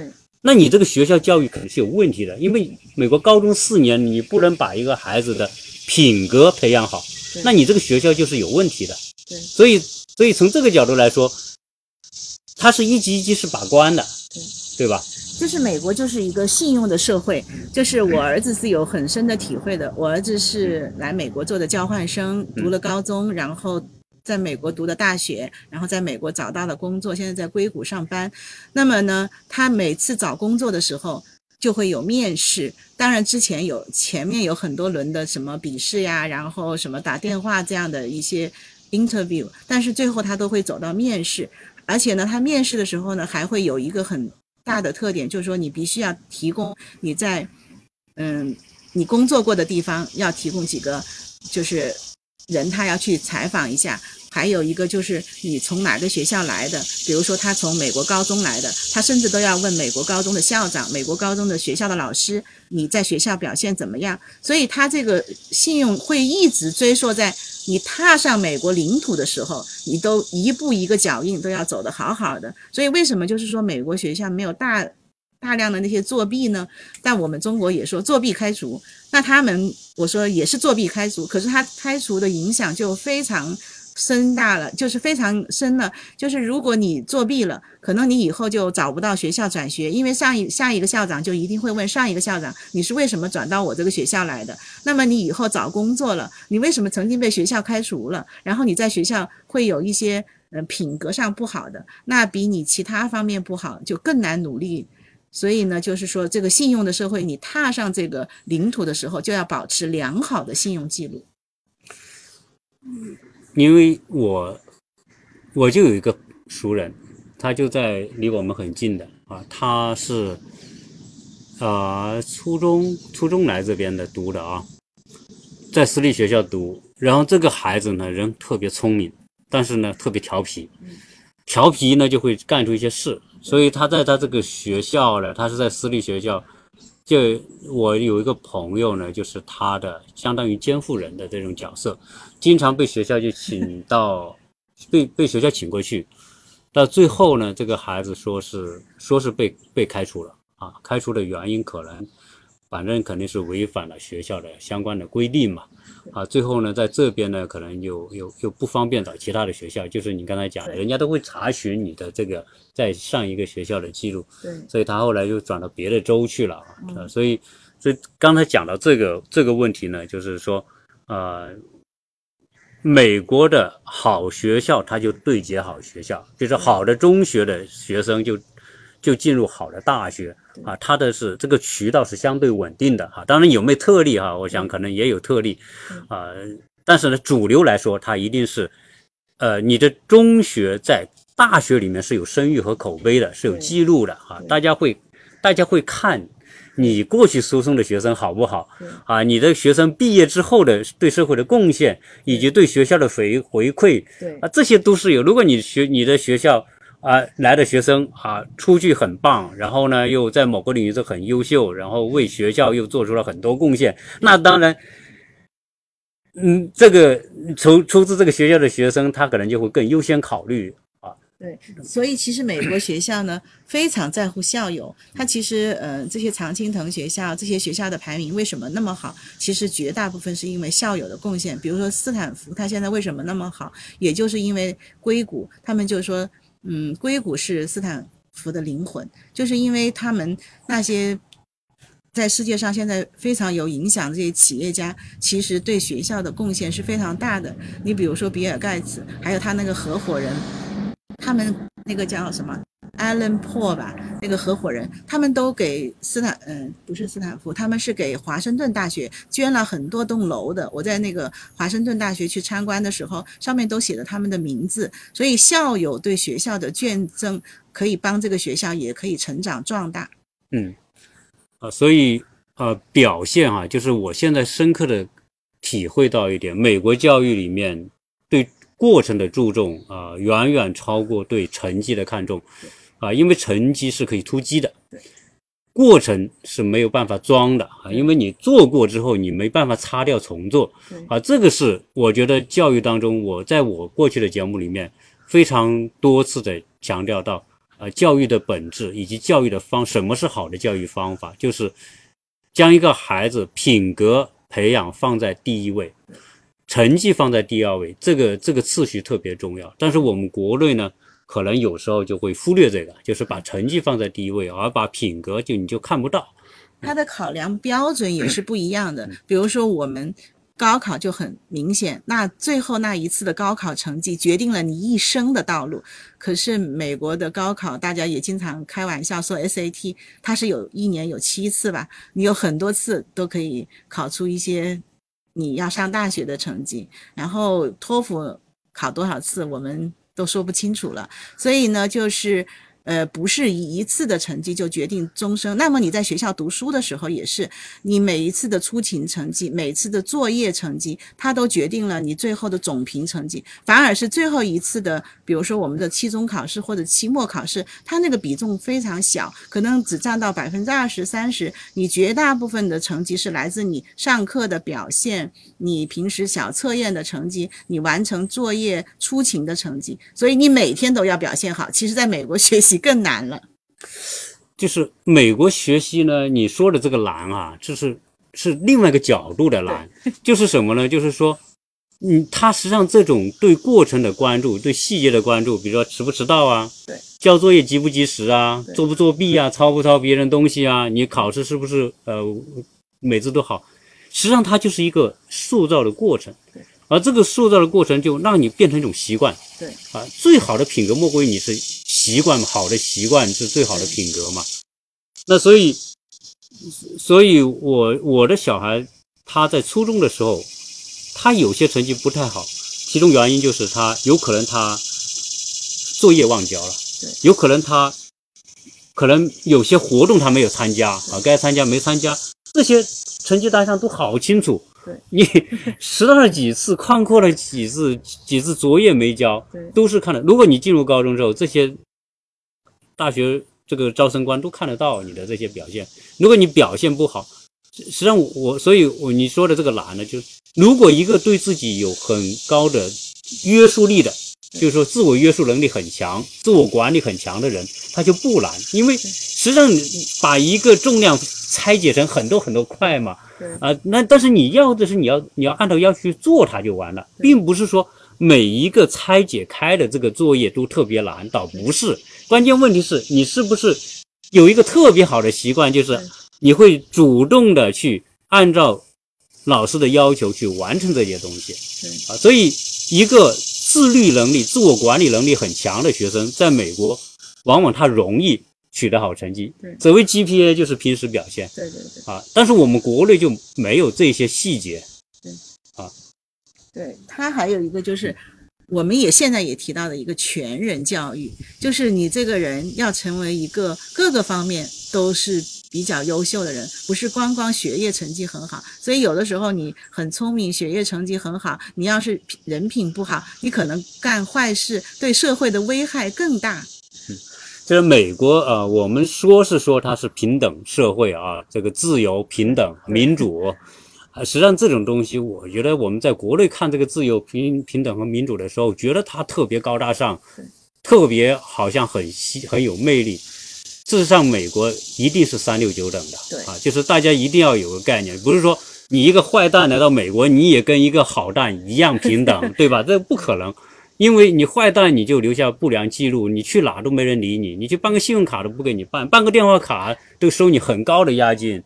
那你这个学校教育肯定是有问题的。因为美国高中四年，你不能把一个孩子的品格培养好，那你这个学校就是有问题的。对，所以，所以从这个角度来说，他是一级一级是把关的，对，对吧？就是美国就是一个信用的社会，就是我儿子是有很深的体会的。我儿子是来美国做的交换生，读了高中，然后。在美国读的大学，然后在美国找到了工作，现在在硅谷上班。那么呢，他每次找工作的时候就会有面试，当然之前有前面有很多轮的什么笔试呀，然后什么打电话这样的一些 interview，但是最后他都会走到面试。而且呢，他面试的时候呢，还会有一个很大的特点，就是说你必须要提供你在嗯你工作过的地方要提供几个就是人，他要去采访一下。还有一个就是你从哪个学校来的，比如说他从美国高中来的，他甚至都要问美国高中的校长、美国高中的学校的老师，你在学校表现怎么样？所以他这个信用会一直追溯在你踏上美国领土的时候，你都一步一个脚印都要走得好好的。所以为什么就是说美国学校没有大大量的那些作弊呢？但我们中国也说作弊开除，那他们我说也是作弊开除，可是他开除的影响就非常。深大了，就是非常深了。就是如果你作弊了，可能你以后就找不到学校转学，因为上一下一个校长就一定会问上一个校长，你是为什么转到我这个学校来的？那么你以后找工作了，你为什么曾经被学校开除了？然后你在学校会有一些嗯品格上不好的，那比你其他方面不好就更难努力。所以呢，就是说这个信用的社会，你踏上这个领土的时候，就要保持良好的信用记录。嗯。因为我我就有一个熟人，他就在离我们很近的啊，他是啊初中初中来这边的读的啊，在私立学校读，然后这个孩子呢人特别聪明，但是呢特别调皮，调皮呢就会干出一些事，所以他在他这个学校呢，他是在私立学校。就我有一个朋友呢，就是他的相当于监护人的这种角色，经常被学校就请到，被被学校请过去，到最后呢，这个孩子说是说是被被开除了啊，开除的原因可能。反正肯定是违反了学校的相关的规定嘛，啊，最后呢，在这边呢，可能又又又不方便找其他的学校，就是你刚才讲的，人家都会查询你的这个在上一个学校的记录，对，所以他后来又转到别的州去了，啊，所以，所以刚才讲到这个这个问题呢，就是说，呃，美国的好学校，他就对接好学校，就是好的中学的学生就。就进入好的大学啊，它的是这个渠道是相对稳定的哈。当然有没有特例哈？我想可能也有特例啊。但是呢，主流来说，它一定是，呃，你的中学在大学里面是有声誉和口碑的，是有记录的啊，大家会大家会看你过去输送的学生好不好啊？你的学生毕业之后的对社会的贡献，以及对学校的回回馈，啊，这些都是有。如果你学你的学校啊来的学生啊出去很棒，然后呢又在某个领域是很优秀，然后为学校又做出了很多贡献，那当然。嗯，这个出出自这个学校的学生，他可能就会更优先考虑啊。对，所以其实美国学校呢 非常在乎校友。他其实呃，这些常青藤学校这些学校的排名为什么那么好？其实绝大部分是因为校友的贡献。比如说斯坦福，他现在为什么那么好？也就是因为硅谷，他们就说，嗯，硅谷是斯坦福的灵魂，就是因为他们那些。在世界上，现在非常有影响这些企业家，其实对学校的贡献是非常大的。你比如说比尔盖茨，还有他那个合伙人，他们那个叫什么 Alan Paul 吧，那个合伙人，他们都给斯坦，嗯，不是斯坦福，他们是给华盛顿大学捐了很多栋楼的。我在那个华盛顿大学去参观的时候，上面都写着他们的名字。所以校友对学校的捐赠，可以帮这个学校，也可以成长壮大。嗯。啊，所以呃，表现啊，就是我现在深刻的体会到一点，美国教育里面对过程的注重啊，远远超过对成绩的看重啊，因为成绩是可以突击的，过程是没有办法装的啊，因为你做过之后，你没办法擦掉重做啊，这个是我觉得教育当中，我在我过去的节目里面非常多次的强调到。呃，教育的本质以及教育的方，什么是好的教育方法？就是将一个孩子品格培养放在第一位，成绩放在第二位，这个这个次序特别重要。但是我们国内呢，可能有时候就会忽略这个，就是把成绩放在第一位，而把品格就你就看不到。他的考量标准也是不一样的。比如说我们。高考就很明显，那最后那一次的高考成绩决定了你一生的道路。可是美国的高考，大家也经常开玩笑说 SAT，它是有一年有七次吧，你有很多次都可以考出一些你要上大学的成绩。然后托福考多少次，我们都说不清楚了。所以呢，就是。呃，不是一次的成绩就决定终生。那么你在学校读书的时候，也是你每一次的出勤成绩，每次的作业成绩，它都决定了你最后的总评成绩。反而是最后一次的，比如说我们的期中考试或者期末考试，它那个比重非常小，可能只占到百分之二十三十。你绝大部分的成绩是来自你上课的表现，你平时小测验的成绩，你完成作业出勤的成绩。所以你每天都要表现好。其实，在美国学习。更难了，就是美国学习呢，你说的这个难啊，就是是另外一个角度的难，就是什么呢？就是说，嗯，他实际上这种对过程的关注，对细节的关注，比如说迟不迟到啊，对，交作业及不及时啊，作不作弊啊，抄不抄别人东西啊，你考试是不是呃每次都好？实际上，它就是一个塑造的过程。而这个塑造的过程，就让你变成一种习惯。对啊，最好的品格莫过于你是习惯，好的习惯是最好的品格嘛。那所以，所以我我的小孩他在初中的时候，他有些成绩不太好，其中原因就是他有可能他作业忘交了，对，有可能他可能有些活动他没有参加啊，该参加没参加，这些成绩单上都好清楚。你迟到了几次，旷课了几次，几次作业没交，都是看的。如果你进入高中之后，这些大学这个招生官都看得到你的这些表现。如果你表现不好，实际上我，所以我你说的这个难呢，就是如果一个对自己有很高的约束力的，就是说自我约束能力很强、自我管理很强的人，他就不难，因为实际上你把一个重量拆解成很多很多块嘛。啊，那但是你要的是你要你要按照要去做它就完了，并不是说每一个拆解开的这个作业都特别难，倒不是。关键问题是你是不是有一个特别好的习惯，就是你会主动的去按照老师的要求去完成这些东西。啊，所以一个自律能力、自我管理能力很强的学生，在美国往往他容易。取得好成绩，对，所谓 GPA 就是平时表现，对对对，啊，但是我们国内就没有这些细节，对，啊，对他还有一个就是，我们也现在也提到的一个全人教育，就是你这个人要成为一个各个方面都是比较优秀的人，不是光光学业成绩很好。所以有的时候你很聪明，学业成绩很好，你要是人品不好，你可能干坏事，对社会的危害更大。嗯，就是美国啊，我们说是说它是平等社会啊，这个自由、平等、民主。实际上，这种东西，我觉得我们在国内看这个自由、平平等和民主的时候，觉得它特别高大上，特别好像很吸很有魅力。事实上，美国一定是三六九等的，对啊，就是大家一定要有个概念，不是说你一个坏蛋来到美国，你也跟一个好蛋一样平等，对吧？这不可能，因为你坏蛋你就留下不良记录，你去哪都没人理你，你去办个信用卡都不给你办，办个电话卡都收你很高的押金。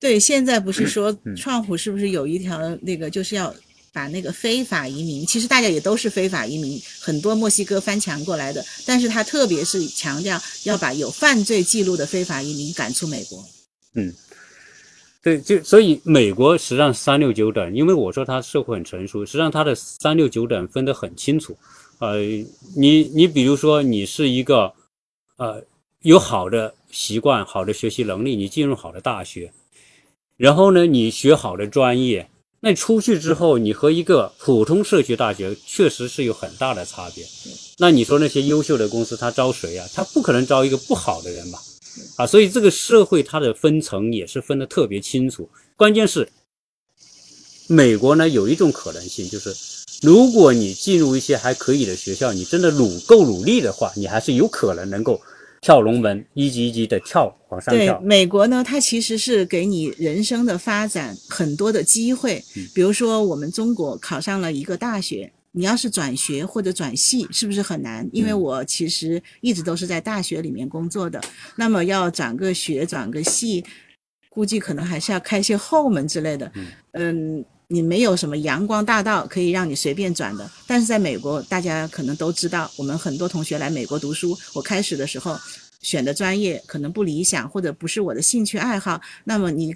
对，现在不是说川普是不是有一条那个就是要把那个非法移民，其实大家也都是非法移民，很多墨西哥翻墙过来的，但是他特别是强调要把有犯罪记录的非法移民赶出美国。嗯，对，就所以美国实际上三六九等，因为我说它社会很成熟，实际上它的三六九等分得很清楚。呃，你你比如说你是一个呃有好的习惯、好的学习能力，你进入好的大学。然后呢，你学好的专业，那出去之后，你和一个普通社区大学确实是有很大的差别。那你说那些优秀的公司，他招谁啊？他不可能招一个不好的人吧？啊，所以这个社会它的分层也是分得特别清楚。关键是，美国呢有一种可能性，就是如果你进入一些还可以的学校，你真的努够努力的话，你还是有可能能够。跳龙门，一级一级的跳，往上跳。对美国呢，它其实是给你人生的发展很多的机会。比如说，我们中国考上了一个大学，你要是转学或者转系，是不是很难？因为我其实一直都是在大学里面工作的，那么要转个学、转个系，估计可能还是要开些后门之类的。嗯。你没有什么阳光大道可以让你随便转的，但是在美国，大家可能都知道，我们很多同学来美国读书，我开始的时候选的专业可能不理想，或者不是我的兴趣爱好，那么你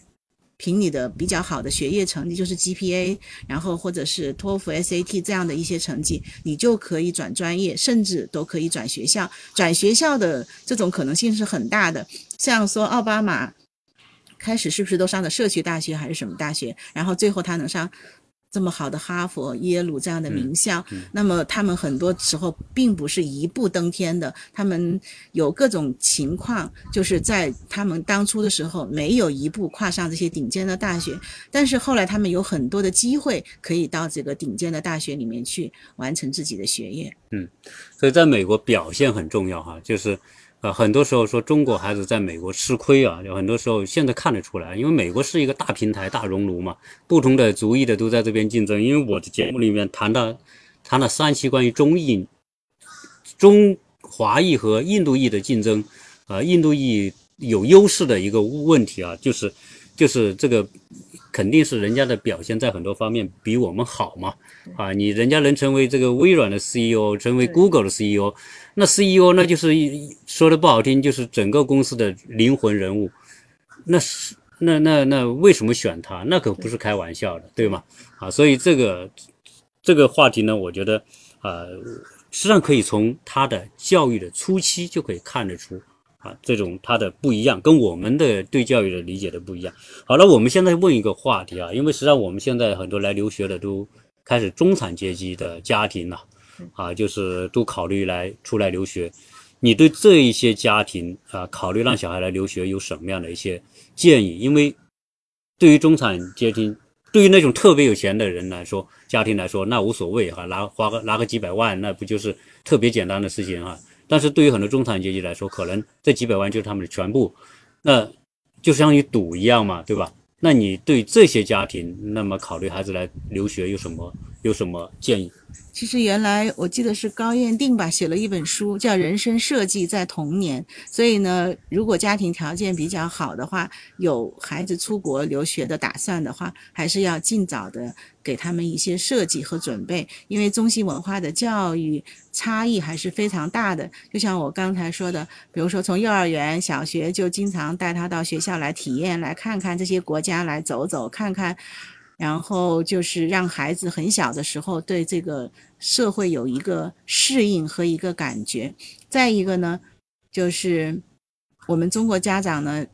凭你的比较好的学业成绩，就是 GPA，然后或者是托福、SAT 这样的一些成绩，你就可以转专业，甚至都可以转学校。转学校的这种可能性是很大的，像说奥巴马。开始是不是都上的社区大学还是什么大学？然后最后他能上这么好的哈佛、耶鲁这样的名校，那么他们很多时候并不是一步登天的，他们有各种情况，就是在他们当初的时候没有一步跨上这些顶尖的大学，但是后来他们有很多的机会可以到这个顶尖的大学里面去完成自己的学业。嗯，所以在美国表现很重要哈，就是。呃，很多时候说中国孩子在美国吃亏啊，有很多时候现在看得出来，因为美国是一个大平台、大熔炉嘛，不同的族裔的都在这边竞争。因为我的节目里面谈到谈了三期关于中印、中华裔和印度裔的竞争，呃，印度裔有优势的一个问题啊，就是就是这个肯定是人家的表现在很多方面比我们好嘛，啊，你人家能成为这个微软的 CEO，成为 Google 的 CEO。那 CEO 那就是说的不好听，就是整个公司的灵魂人物。那是那那那为什么选他？那可不是开玩笑的，对吗？啊，所以这个这个话题呢，我觉得啊，实际上可以从他的教育的初期就可以看得出啊，这种他的不一样，跟我们的对教育的理解的不一样。好了，我们现在问一个话题啊，因为实际上我们现在很多来留学的都开始中产阶级的家庭了。啊就是都考虑来出来留学，你对这一些家庭啊，考虑让小孩来留学有什么样的一些建议？因为对于中产阶级，对于那种特别有钱的人来说，家庭来说那无所谓哈，拿花个拿个几百万，那不就是特别简单的事情哈。但是对于很多中产阶级来说，可能这几百万就是他们的全部，那就相当于赌一样嘛，对吧？那你对这些家庭，那么考虑孩子来留学有什么有什么建议？其实原来我记得是高彦定吧，写了一本书叫《人生设计在童年》。所以呢，如果家庭条件比较好的话，有孩子出国留学的打算的话，还是要尽早的给他们一些设计和准备，因为中西文化的教育差异还是非常大的。就像我刚才说的，比如说从幼儿园、小学就经常带他到学校来体验，来看看这些国家，来走走看看。然后就是让孩子很小的时候对这个社会有一个适应和一个感觉。再一个呢，就是我们中国家长呢，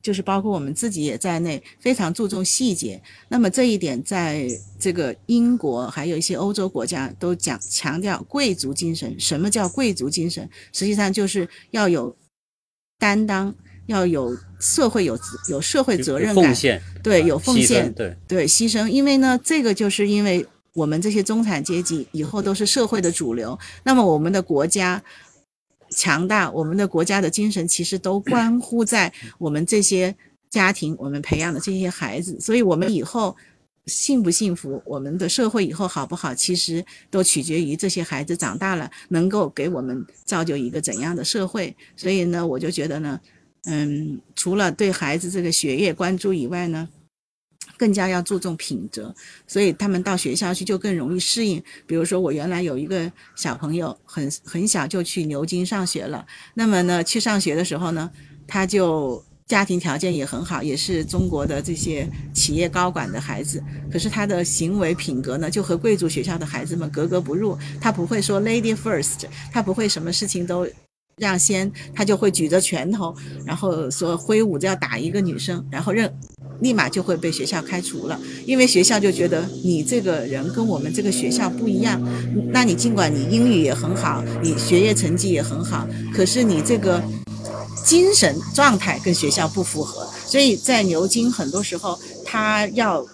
就是包括我们自己也在内，非常注重细节。那么这一点在这个英国还有一些欧洲国家都讲强调贵族精神。什么叫贵族精神？实际上就是要有担当。要有社会有有社会责任感，对，有奉献，对对牺牲。因为呢，这个就是因为我们这些中产阶级以后都是社会的主流，那么我们的国家强大，我们的国家的精神其实都关乎在我们这些家庭，我们培养的这些孩子。所以，我们以后幸不幸福，我们的社会以后好不好，其实都取决于这些孩子长大了能够给我们造就一个怎样的社会。所以呢，我就觉得呢。嗯，除了对孩子这个学业关注以外呢，更加要注重品德，所以他们到学校去就更容易适应。比如说，我原来有一个小朋友，很很小就去牛津上学了。那么呢，去上学的时候呢，他就家庭条件也很好，也是中国的这些企业高管的孩子。可是他的行为品格呢，就和贵族学校的孩子们格格不入。他不会说 “lady first”，他不会什么事情都。让先，他就会举着拳头，然后说挥舞着要打一个女生，然后认，立马就会被学校开除了，因为学校就觉得你这个人跟我们这个学校不一样。那你尽管你英语也很好，你学业成绩也很好，可是你这个精神状态跟学校不符合。所以在牛津，很多时候他要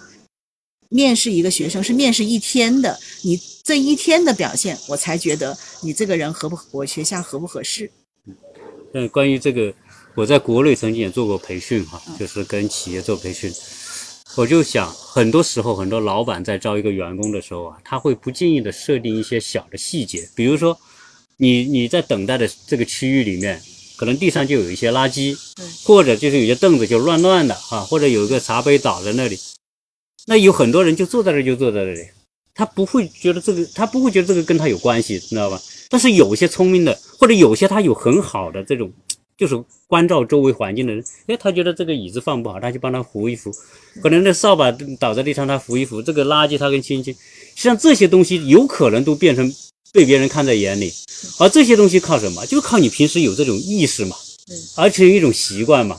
面试一个学生是面试一天的，你。这一天的表现，我才觉得你这个人合不我学校合不合适。嗯，关于这个，我在国内曾经也做过培训哈，就是跟企业做培训。我就想，很多时候很多老板在招一个员工的时候啊，他会不经意的设定一些小的细节，比如说，你你在等待的这个区域里面，可能地上就有一些垃圾，或者就是有些凳子就乱乱的啊，或者有一个茶杯倒在那里，那有很多人就坐在这就坐在那里。他不会觉得这个，他不会觉得这个跟他有关系，知道吧？但是有些聪明的，或者有些他有很好的这种，就是关照周围环境的人，哎，他觉得这个椅子放不好，他就帮他扶一扶。可能那扫把倒在地上，他扶一扶。这个垃圾他跟清清，实际上这些东西有可能都变成被别人看在眼里，而这些东西靠什么？就靠你平时有这种意识嘛，而且有一种习惯嘛。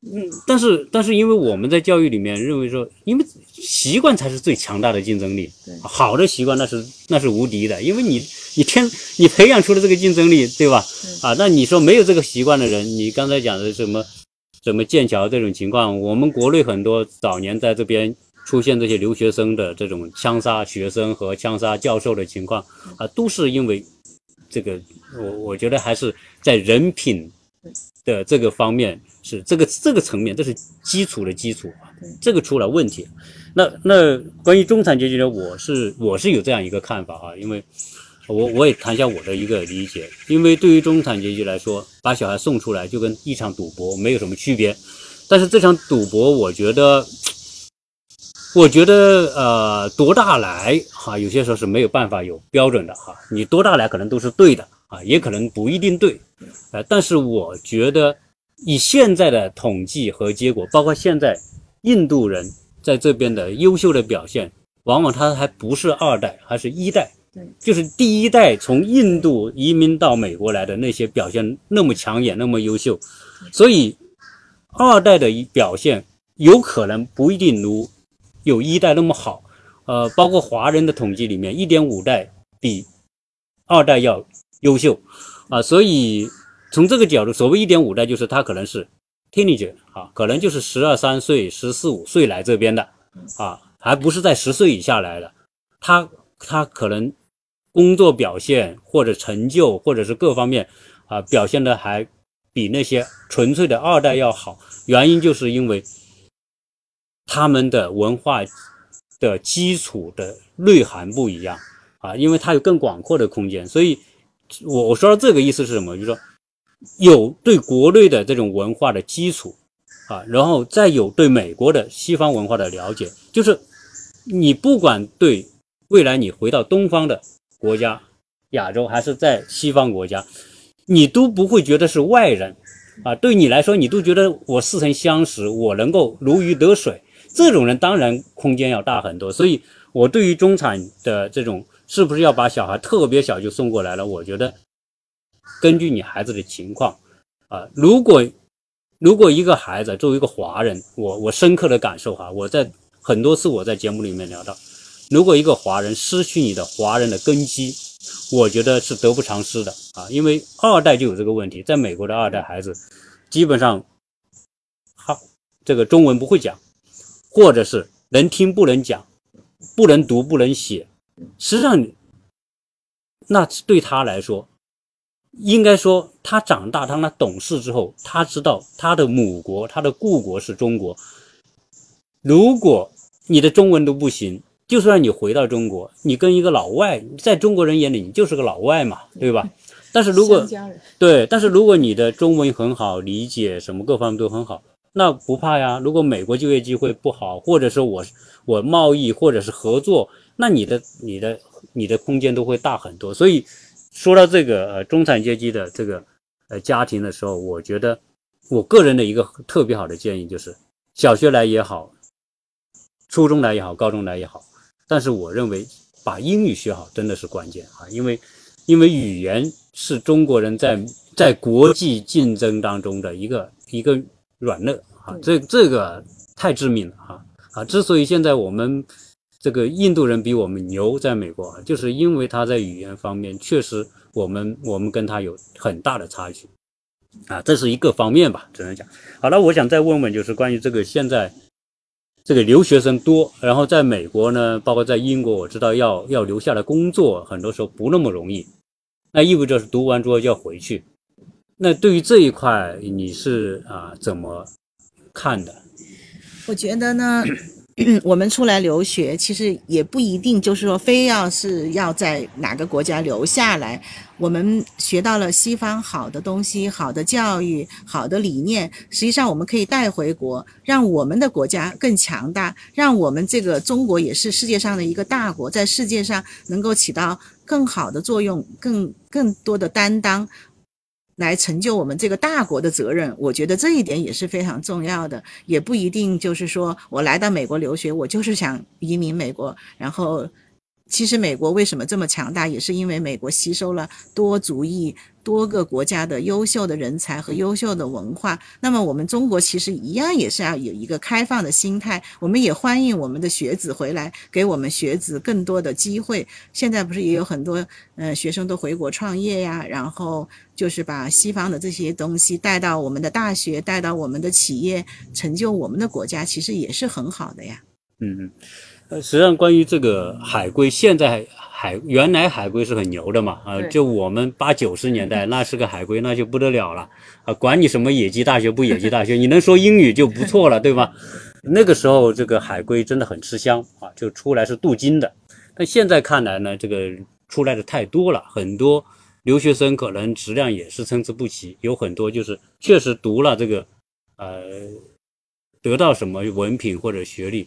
嗯，但是但是，因为我们在教育里面认为说，因为习惯才是最强大的竞争力。对，好的习惯那是那是无敌的，因为你你天你培养出了这个竞争力，对吧？啊，那你说没有这个习惯的人，你刚才讲的什么什么剑桥这种情况，我们国内很多早年在这边出现这些留学生的这种枪杀学生和枪杀教授的情况啊，都是因为这个，我我觉得还是在人品。的这个方面是这个这个层面，这是基础的基础啊，这个出了问题。那那关于中产阶级呢，我是我是有这样一个看法啊，因为我我也谈一下我的一个理解。因为对于中产阶级来说，把小孩送出来就跟一场赌博没有什么区别。但是这场赌博，我觉得，我觉得呃，多大来哈，有些时候是没有办法有标准的哈。你多大来可能都是对的啊，也可能不一定对。呃，但是我觉得以现在的统计和结果，包括现在印度人在这边的优秀的表现，往往他还不是二代，还是一代。对，就是第一代从印度移民到美国来的那些表现那么抢眼，那么优秀，所以二代的表现有可能不一定如有一代那么好。呃，包括华人的统计里面，一点五代比二代要优秀。啊，所以从这个角度，所谓一点五代，就是他可能是 teenager 啊，可能就是十二三岁、十四五岁来这边的啊，还不是在十岁以下来的。他他可能工作表现或者成就或者是各方面啊，表现的还比那些纯粹的二代要好。原因就是因为他们的文化的基础的内涵不一样啊，因为它有更广阔的空间，所以。我我说的这个意思是什么？就是说，有对国内的这种文化的基础啊，然后再有对美国的西方文化的了解，就是你不管对未来你回到东方的国家、亚洲，还是在西方国家，你都不会觉得是外人啊。对你来说，你都觉得我似曾相识，我能够如鱼得水。这种人当然空间要大很多。所以，我对于中产的这种是不是要把小孩特别小就送过来了？我觉得，根据你孩子的情况啊，如果如果一个孩子作为一个华人，我我深刻的感受哈，我在很多次我在节目里面聊到，如果一个华人失去你的华人的根基。我觉得是得不偿失的啊，因为二代就有这个问题，在美国的二代孩子，基本上，好，这个中文不会讲，或者是能听不能讲，不能读不能写，实际上，那对他来说，应该说他长大，当他懂事之后，他知道他的母国，他的故国是中国。如果你的中文都不行，就算你回到中国，你跟一个老外，在中国人眼里你就是个老外嘛，对吧？但是如果对，但是如果你的中文很好，理解什么各方面都很好，那不怕呀。如果美国就业机会不好，或者说我我贸易或者是合作，那你的你的你的空间都会大很多。所以说到这个呃中产阶级的这个呃家庭的时候，我觉得我个人的一个特别好的建议就是，小学来也好，初中来也好，高中来也好。但是我认为，把英语学好真的是关键啊！因为，因为语言是中国人在在国际竞争当中的一个一个软肋啊！这这个太致命了啊！啊，之所以现在我们这个印度人比我们牛，在美国，就是因为他在语言方面确实我们我们跟他有很大的差距啊！这是一个方面吧，只能讲。好了，我想再问问，就是关于这个现在。这个留学生多，然后在美国呢，包括在英国，我知道要要留下来工作，很多时候不那么容易。那意味着是读完之后要回去。那对于这一块，你是啊怎么看的？我觉得呢。我们出来留学，其实也不一定就是说非要是要在哪个国家留下来。我们学到了西方好的东西、好的教育、好的理念，实际上我们可以带回国，让我们的国家更强大，让我们这个中国也是世界上的一个大国，在世界上能够起到更好的作用、更更多的担当。来成就我们这个大国的责任，我觉得这一点也是非常重要的。也不一定就是说我来到美国留学，我就是想移民美国，然后。其实美国为什么这么强大，也是因为美国吸收了多族裔、多个国家的优秀的人才和优秀的文化。那么我们中国其实一样也是要有一个开放的心态，我们也欢迎我们的学子回来，给我们学子更多的机会。现在不是也有很多呃学生都回国创业呀，然后就是把西方的这些东西带到我们的大学，带到我们的企业，成就我们的国家，其实也是很好的呀。嗯嗯。呃，实际上关于这个海归，现在海原来海归是很牛的嘛，啊，就我们八九十年代那是个海归，那就不得了了，啊，管你什么野鸡大学不野鸡大学，你能说英语就不错了，对吧？那个时候这个海归真的很吃香啊，就出来是镀金的。但现在看来呢，这个出来的太多了，很多留学生可能质量也是参差不齐，有很多就是确实读了这个，呃，得到什么文凭或者学历。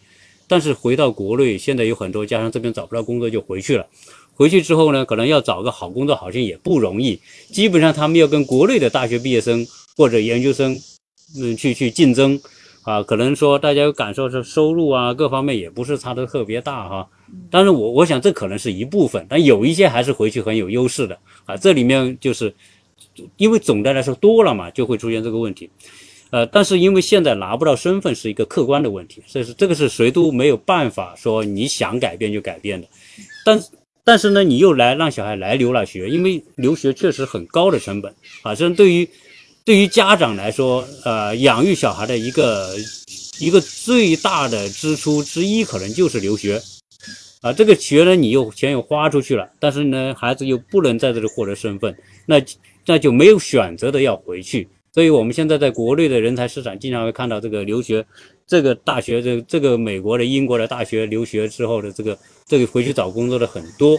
但是回到国内，现在有很多加上这边找不到工作就回去了。回去之后呢，可能要找个好工作，好像也不容易。基本上他们要跟国内的大学毕业生或者研究生，嗯，去去竞争，啊，可能说大家有感受是收入啊各方面也不是差的特别大哈。但是我我想这可能是一部分，但有一些还是回去很有优势的啊。这里面就是，因为总的来说多了嘛，就会出现这个问题。呃，但是因为现在拿不到身份是一个客观的问题，所以说这个是谁都没有办法说你想改变就改变的。但但是呢，你又来让小孩来留了学，因为留学确实很高的成本啊。这对于对于家长来说，呃，养育小孩的一个一个最大的支出之一，可能就是留学啊。这个学呢，你又钱又花出去了，但是呢，孩子又不能在这里获得身份，那那就没有选择的要回去。所以，我们现在在国内的人才市场，经常会看到这个留学，这个大学，这这个美国的、英国的大学留学之后的这个这个回去找工作的很多，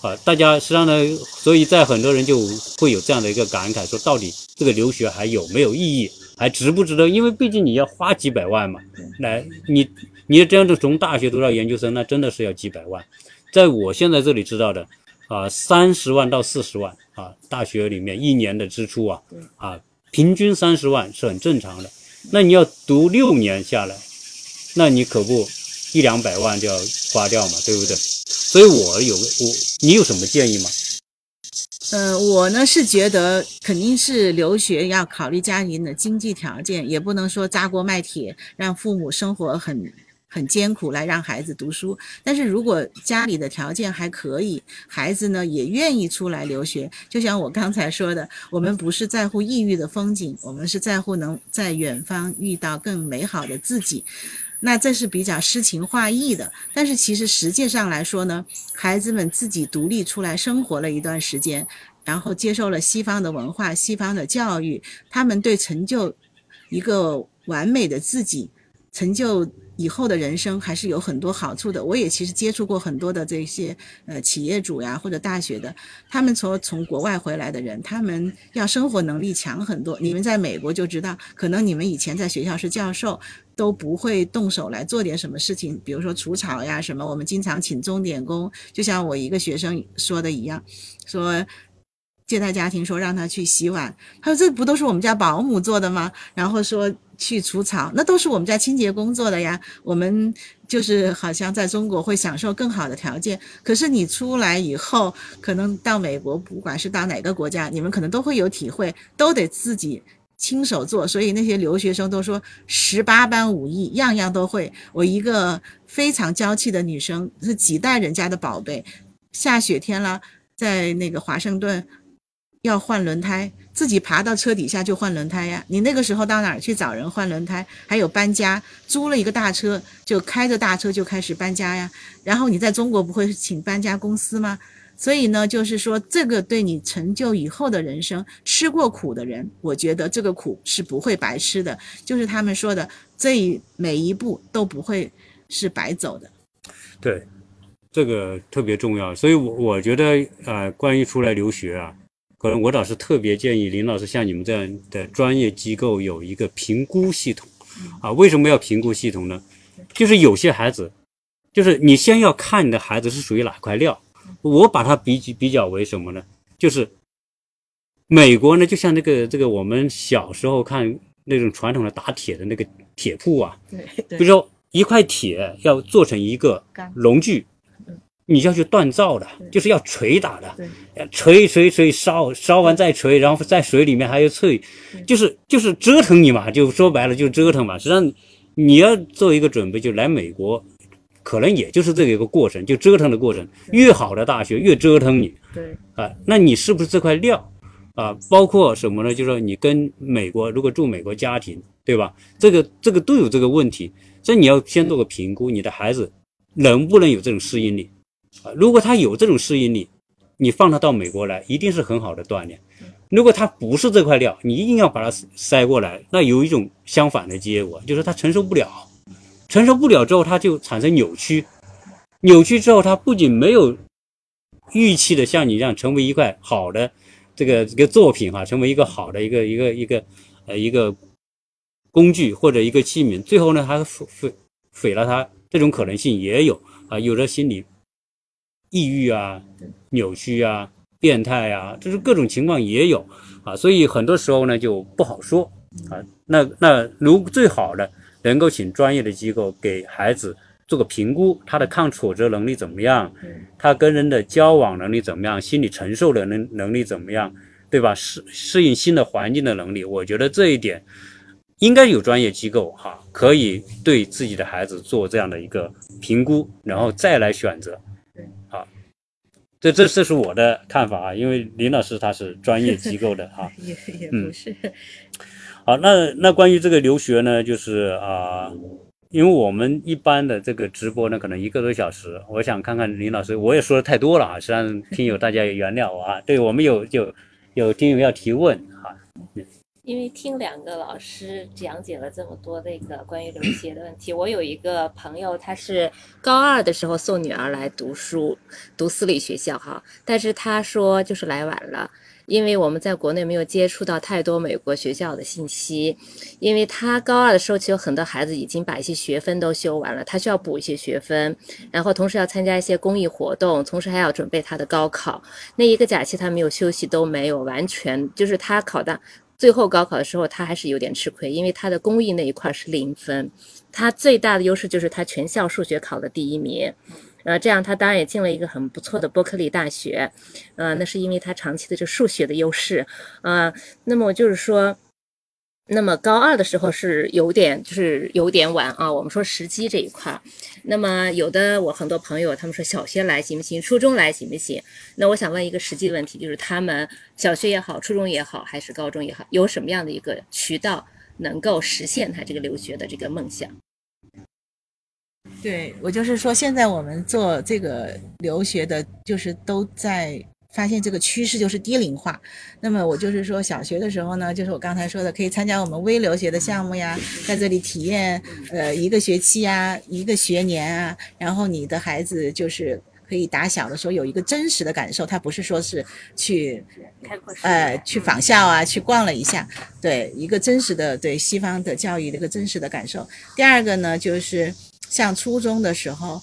啊，大家实际上呢，所以在很多人就会有这样的一个感慨，说到底这个留学还有没有意义，还值不值得？因为毕竟你要花几百万嘛，来，你你这样的从大学读到研究生，那真的是要几百万。在我现在这里知道的，啊，三十万到四十万啊，大学里面一年的支出啊，啊。平均三十万是很正常的，那你要读六年下来，那你可不一两百万就要花掉嘛，对不对？所以我有我，你有什么建议吗？嗯，我呢是觉得肯定是留学要考虑家庭的经济条件，也不能说砸锅卖铁让父母生活很很艰苦来让孩子读书。但是如果家里的条件还可以，孩子呢也愿意出来留学，就像我刚才说的，我们不是在乎异域的风景，我们是在乎能在远方遇到更美好的自己。那这是比较诗情画意的，但是其实实际上来说呢，孩子们自己独立出来生活了一段时间，然后接受了西方的文化、西方的教育，他们对成就一个完美的自己，成就。以后的人生还是有很多好处的。我也其实接触过很多的这些呃企业主呀，或者大学的，他们从从国外回来的人，他们要生活能力强很多。你们在美国就知道，可能你们以前在学校是教授，都不会动手来做点什么事情，比如说除草呀什么。我们经常请钟点工，就像我一个学生说的一样，说接待家庭说让他去洗碗，他说这不都是我们家保姆做的吗？然后说。去除草，那都是我们家清洁工做的呀。我们就是好像在中国会享受更好的条件，可是你出来以后，可能到美国，不管是到哪个国家，你们可能都会有体会，都得自己亲手做。所以那些留学生都说十八般武艺，样样都会。我一个非常娇气的女生，是几代人家的宝贝，下雪天了，在那个华盛顿。要换轮胎，自己爬到车底下就换轮胎呀。你那个时候到哪儿去找人换轮胎？还有搬家，租了一个大车就开着大车就开始搬家呀。然后你在中国不会请搬家公司吗？所以呢，就是说这个对你成就以后的人生，吃过苦的人，我觉得这个苦是不会白吃的。就是他们说的，这一每一步都不会是白走的。对，这个特别重要。所以，我我觉得呃，关于出来留学啊。可能我倒是特别建议林老师像你们这样的专业机构有一个评估系统，啊，为什么要评估系统呢？就是有些孩子，就是你先要看你的孩子是属于哪块料。我把它比比较为什么呢？就是美国呢，就像那个这个我们小时候看那种传统的打铁的那个铁铺啊，对，比如说一块铁要做成一个笼具。你要去锻造的，就是要捶打的，捶捶捶烧烧完再捶，然后在水里面还要淬，就是就是折腾你嘛，就说白了就折腾嘛。实际上你要做一个准备，就来美国，可能也就是这个一个过程，就折腾的过程。越好的大学越折腾你，对啊，那你是不是这块料啊？包括什么呢？就是说你跟美国如果住美国家庭，对吧？这个这个都有这个问题，所以你要先做个评估，你的孩子能不能有这种适应力。啊，如果他有这种适应力，你放他到美国来，一定是很好的锻炼。如果他不是这块料，你一定要把他塞过来，那有一种相反的结果，就是他承受不了，承受不了之后，他就产生扭曲，扭曲之后，他不仅没有预期的像你这样成为一块好的这个这个作品哈，成为一个好的一个一个一个呃一个工具或者一个器皿，最后呢，还毁毁毁了他，这种可能性也有啊，有的心理。抑郁啊，扭曲啊，变态啊，就是各种情况也有啊，所以很多时候呢就不好说啊。那那如最好的能够请专业的机构给孩子做个评估，他的抗挫折能力怎么样？他跟人的交往能力怎么样？心理承受的能能力怎么样？对吧？适适应新的环境的能力，我觉得这一点应该有专业机构哈，可以对自己的孩子做这样的一个评估，然后再来选择。这这这是我的看法啊，因为林老师他是专业机构的哈，也也不是。好，那那关于这个留学呢，就是啊，因为我们一般的这个直播呢，可能一个多小时，我想看看林老师，我也说的太多了啊，实际上听友大家也原谅我啊，对我们有有有听友要提问哈。因为听两个老师讲解了这么多那个关于留学的问题，我有一个朋友，他是高二的时候送女儿来读书，读私立学校哈，但是他说就是来晚了，因为我们在国内没有接触到太多美国学校的信息，因为他高二的时候，其实有很多孩子已经把一些学分都修完了，他需要补一些学分，然后同时要参加一些公益活动，同时还要准备他的高考，那一个假期他没有休息都没有完全，就是他考的。最后高考的时候他还是有点吃亏，因为他的公益那一块是零分。他最大的优势就是他全校数学考了第一名，呃，这样他当然也进了一个很不错的伯克利大学，呃，那是因为他长期的这数学的优势，呃，那么就是说。那么高二的时候是有点，就是有点晚啊。我们说时机这一块儿，那么有的我很多朋友他们说小学来行不行，初中来行不行？那我想问一个实际的问题，就是他们小学也好，初中也好，还是高中也好，有什么样的一个渠道能够实现他这个留学的这个梦想？对我就是说，现在我们做这个留学的，就是都在。发现这个趋势就是低龄化，那么我就是说，小学的时候呢，就是我刚才说的，可以参加我们微留学的项目呀，在这里体验呃一个学期呀，一个学年啊，然后你的孩子就是可以打小的时候有一个真实的感受，他不是说是去呃去仿效啊，去逛了一下，对一个真实的对西方的教育的一个真实的感受。第二个呢，就是像初中的时候。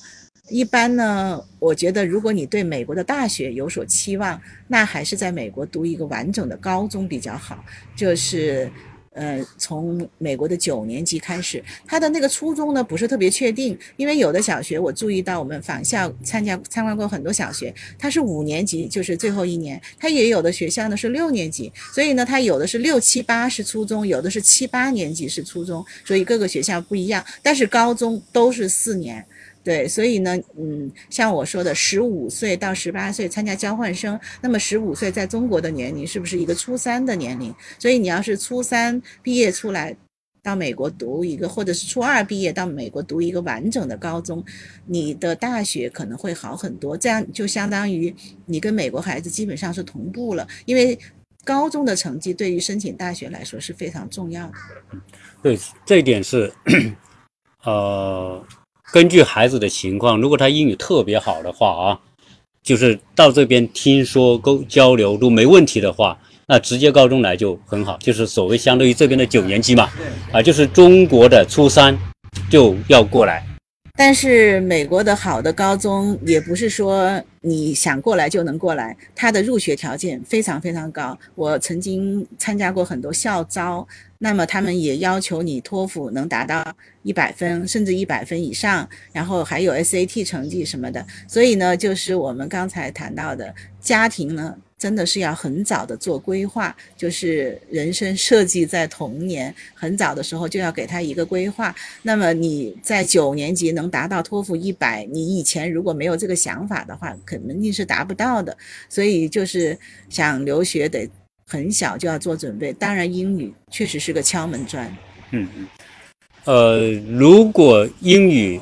一般呢，我觉得如果你对美国的大学有所期望，那还是在美国读一个完整的高中比较好。就是，呃，从美国的九年级开始，他的那个初中呢不是特别确定，因为有的小学我注意到，我们访校参加参观过很多小学，它是五年级就是最后一年，它也有的学校呢是六年级，所以呢，它有的是六七八是初中，有的是七八年级是初中，所以各个学校不一样，但是高中都是四年。对，所以呢，嗯，像我说的，十五岁到十八岁参加交换生，那么十五岁在中国的年龄是不是一个初三的年龄？所以你要是初三毕业出来到美国读一个，或者是初二毕业到美国读一个完整的高中，你的大学可能会好很多。这样就相当于你跟美国孩子基本上是同步了，因为高中的成绩对于申请大学来说是非常重要的。对，这一点是，呃。根据孩子的情况，如果他英语特别好的话啊，就是到这边听说沟交流都没问题的话，那直接高中来就很好，就是所谓相当于这边的九年级嘛，啊，就是中国的初三就要过来。但是美国的好的高中也不是说你想过来就能过来，它的入学条件非常非常高。我曾经参加过很多校招。那么他们也要求你托福能达到一百分，甚至一百分以上，然后还有 SAT 成绩什么的。所以呢，就是我们刚才谈到的家庭呢，真的是要很早的做规划，就是人生设计在童年很早的时候就要给他一个规划。那么你在九年级能达到托福一百，你以前如果没有这个想法的话，肯定是达不到的。所以就是想留学得。很小就要做准备，当然英语确实是个敲门砖。嗯嗯，呃，如果英语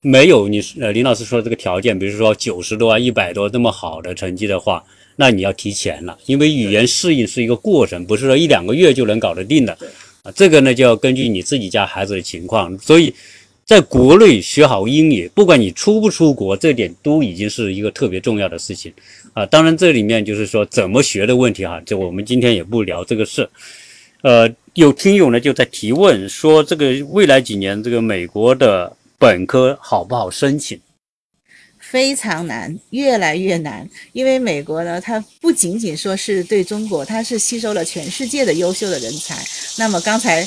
没有你呃林老师说的这个条件，比如说九十多啊、一百多这么好的成绩的话，那你要提前了，因为语言适应是一个过程，不是说一两个月就能搞得定的。啊，这个呢就要根据你自己家孩子的情况，所以。在国内学好英语，不管你出不出国，这点都已经是一个特别重要的事情啊。当然，这里面就是说怎么学的问题哈，就我们今天也不聊这个事。呃，有听友呢就在提问说，这个未来几年这个美国的本科好不好申请？非常难，越来越难，因为美国呢，它不仅仅说是对中国，它是吸收了全世界的优秀的人才。那么刚才。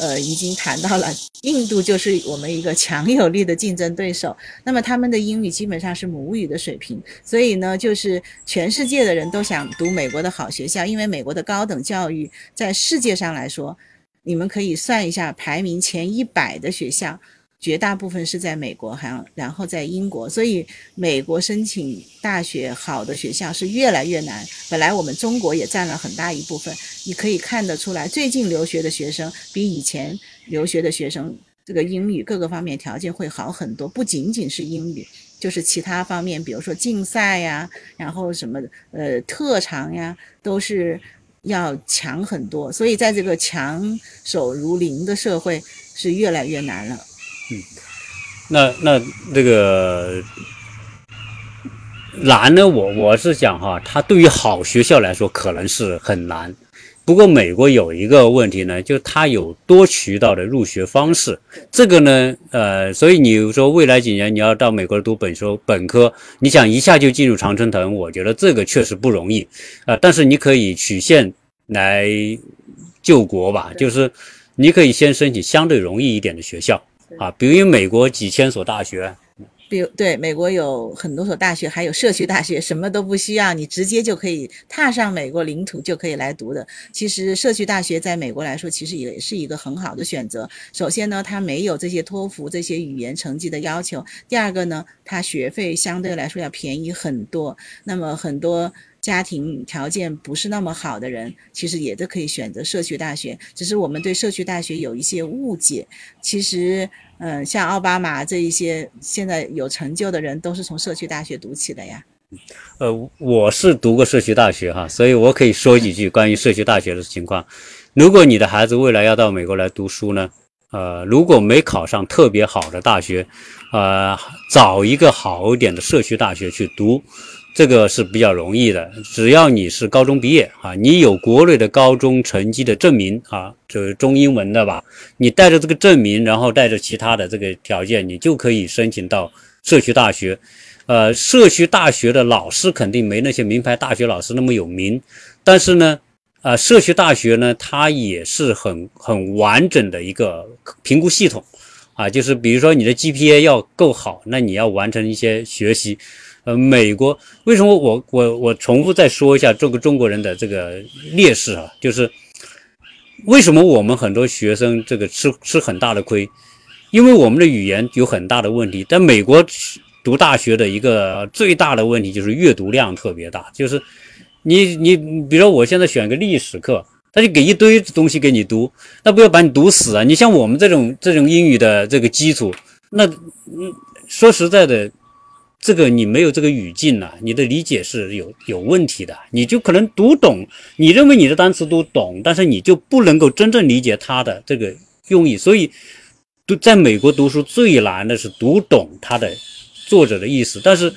呃，已经谈到了印度就是我们一个强有力的竞争对手。那么他们的英语基本上是母语的水平，所以呢，就是全世界的人都想读美国的好学校，因为美国的高等教育在世界上来说，你们可以算一下排名前一百的学校。绝大部分是在美国，还然后在英国，所以美国申请大学好的学校是越来越难。本来我们中国也占了很大一部分，你可以看得出来，最近留学的学生比以前留学的学生，这个英语各个方面条件会好很多，不仅仅是英语，就是其他方面，比如说竞赛呀，然后什么呃特长呀，都是要强很多。所以在这个强手如林的社会，是越来越难了。嗯，那那这个难呢？我我是讲哈，它对于好学校来说可能是很难。不过美国有一个问题呢，就它有多渠道的入学方式。这个呢，呃，所以你说未来几年你要到美国读本科，本科你想一下就进入常春藤，我觉得这个确实不容易啊。但是你可以曲线来救国吧，就是你可以先申请相对容易一点的学校啊，比如美国几千所大学。比如，对美国有很多所大学，还有社区大学，什么都不需要，你直接就可以踏上美国领土就可以来读的。其实社区大学在美国来说，其实也是一个很好的选择。首先呢，它没有这些托福这些语言成绩的要求；第二个呢，它学费相对来说要便宜很多。那么很多家庭条件不是那么好的人，其实也都可以选择社区大学。只是我们对社区大学有一些误解，其实。嗯，像奥巴马这一些现在有成就的人，都是从社区大学读起的呀。呃，我是读过社区大学哈，所以我可以说几句关于社区大学的情况。如果你的孩子未来要到美国来读书呢，呃，如果没考上特别好的大学，呃，找一个好一点的社区大学去读。这个是比较容易的，只要你是高中毕业啊，你有国内的高中成绩的证明啊，就是中英文的吧，你带着这个证明，然后带着其他的这个条件，你就可以申请到社区大学。呃，社区大学的老师肯定没那些名牌大学老师那么有名，但是呢，啊，社区大学呢，它也是很很完整的一个评估系统啊，就是比如说你的 GPA 要够好，那你要完成一些学习。呃，美国为什么我我我重复再说一下这个中国人的这个劣势啊？就是为什么我们很多学生这个吃吃很大的亏？因为我们的语言有很大的问题。在美国读大学的一个最大的问题就是阅读量特别大，就是你你比如说我现在选个历史课，他就给一堆东西给你读，那不要把你读死啊！你像我们这种这种英语的这个基础，那嗯说实在的。这个你没有这个语境呐，你的理解是有有问题的，你就可能读懂，你认为你的单词都懂，但是你就不能够真正理解它的这个用意。所以，读在美国读书最难的是读懂它的作者的意思。但是，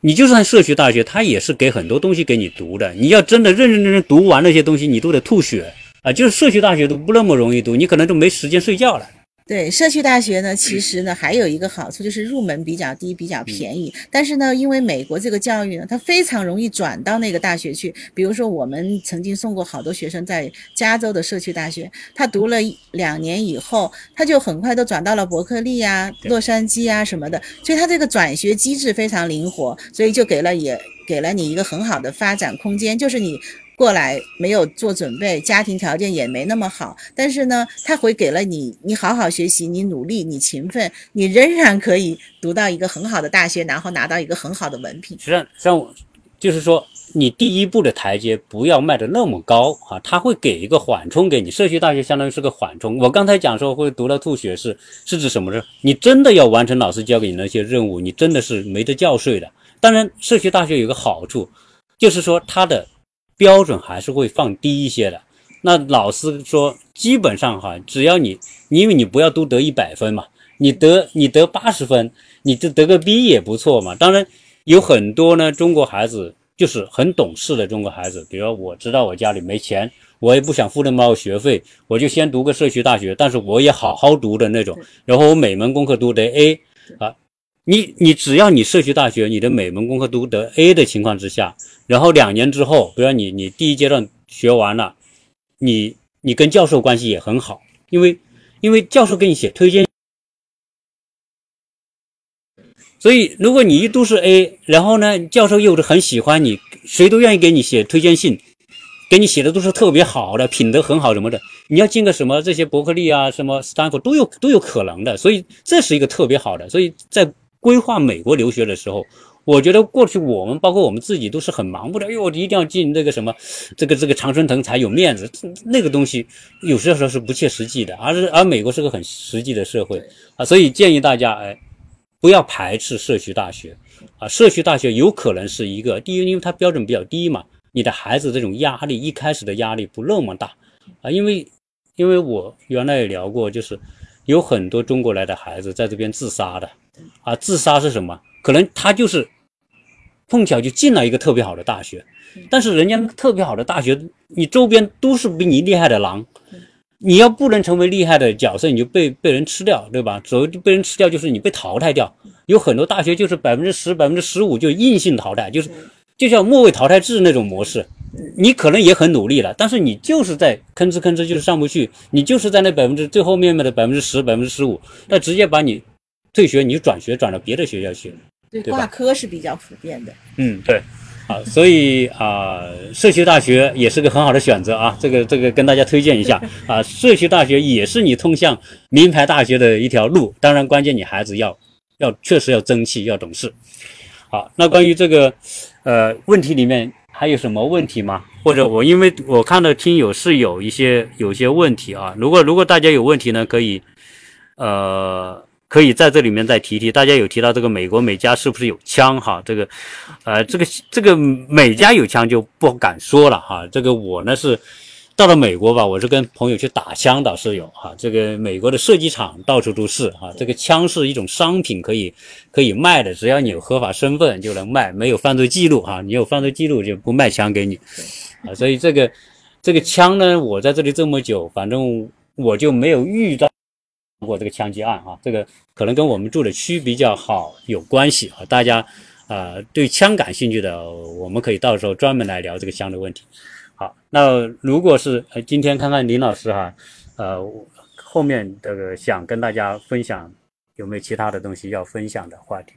你就算社区大学，它也是给很多东西给你读的。你要真的认认真真读完那些东西，你都得吐血啊！就是社区大学都不那么容易读，你可能都没时间睡觉了。对社区大学呢，其实呢还有一个好处就是入门比较低，比较便宜。但是呢，因为美国这个教育呢，它非常容易转到那个大学去。比如说，我们曾经送过好多学生在加州的社区大学，他读了两年以后，他就很快都转到了伯克利呀、洛杉矶啊什么的。所以他这个转学机制非常灵活，所以就给了也给了你一个很好的发展空间，就是你。过来没有做准备，家庭条件也没那么好，但是呢，他会给了你，你好好学习，你努力，你勤奋，你仍然可以读到一个很好的大学，然后拿到一个很好的文凭。实际上，像我就是说，你第一步的台阶不要迈得那么高啊，他会给一个缓冲给你。社区大学相当于是个缓冲。我刚才讲说会读到吐血是是指什么呢？你真的要完成老师交给你那些任务，你真的是没得觉睡的。当然，社区大学有个好处，就是说它的。标准还是会放低一些的。那老师说，基本上哈，只要你，因为你不要都得一百分嘛，你得你得八十分，你就得个 B 也不错嘛。当然有很多呢，中国孩子就是很懂事的中国孩子，比如我知道我家里没钱，我也不想付那么高学费，我就先读个社区大学，但是我也好好读的那种，然后我每门功课都得 A 啊。你你只要你社区大学，你的每门功课都得 A 的情况之下，然后两年之后，比如你你第一阶段学完了，你你跟教授关系也很好，因为因为教授给你写推荐，所以如果你一都是 A，然后呢，教授又是很喜欢你，谁都愿意给你写推荐信，给你写的都是特别好的，品德很好什么的，你要进个什么这些伯克利啊，什么斯坦福都有都有可能的，所以这是一个特别好的，所以在。规划美国留学的时候，我觉得过去我们包括我们自己都是很盲目的，哎呦，我一定要进那个什么，这个这个常春藤才有面子，那个东西有些时候是不切实际的，而是而美国是个很实际的社会啊，所以建议大家哎，不要排斥社区大学啊，社区大学有可能是一个第一，因为它标准比较低嘛，你的孩子这种压力一开始的压力不那么大啊，因为因为我原来也聊过，就是有很多中国来的孩子在这边自杀的。啊，自杀是什么？可能他就是碰巧就进了一个特别好的大学，但是人家特别好的大学，你周边都是比你厉害的狼，你要不能成为厉害的角色，你就被被人吃掉，对吧？所谓被人吃掉，就是你被淘汰掉。有很多大学就是百分之十、百分之十五就硬性淘汰，就是就像末位淘汰制那种模式，你可能也很努力了，但是你就是在吭哧吭哧就是上不去，你就是在那百分之最后面面的百分之十、百分之十五，那直接把你退学，你就转学转到别的学校去。对，对吧挂科是比较普遍的。嗯，对，啊，所以啊，社区大学也是个很好的选择啊，这个这个跟大家推荐一下 啊，社区大学也是你通向名牌大学的一条路，当然关键你孩子要要确实要争气，要懂事。好，那关于这个呃问题里面还有什么问题吗？或者我因为我看到听友是有一些有些问题啊，如果如果大家有问题呢，可以呃可以在这里面再提提。大家有提到这个美国美加是不是有枪哈？这个呃这个这个美加有枪就不敢说了哈。这个我呢是到了美国吧，我是跟朋友去打枪倒是有哈。这个美国的射击场到处都是哈。这个枪是一种商品，可以可以卖的，只要你有合法身份就能卖，没有犯罪记录哈，你有犯罪记录就不卖枪给你啊。所以这个这个枪呢，我在这里这么久，反正我就没有遇到过这个枪击案啊。这个可能跟我们住的区比较好有关系啊。大家啊、呃对枪感兴趣的，我们可以到时候专门来聊这个枪的问题。好，那如果是今天看看林老师哈，呃后面这个想跟大家分享有没有其他的东西要分享的话题？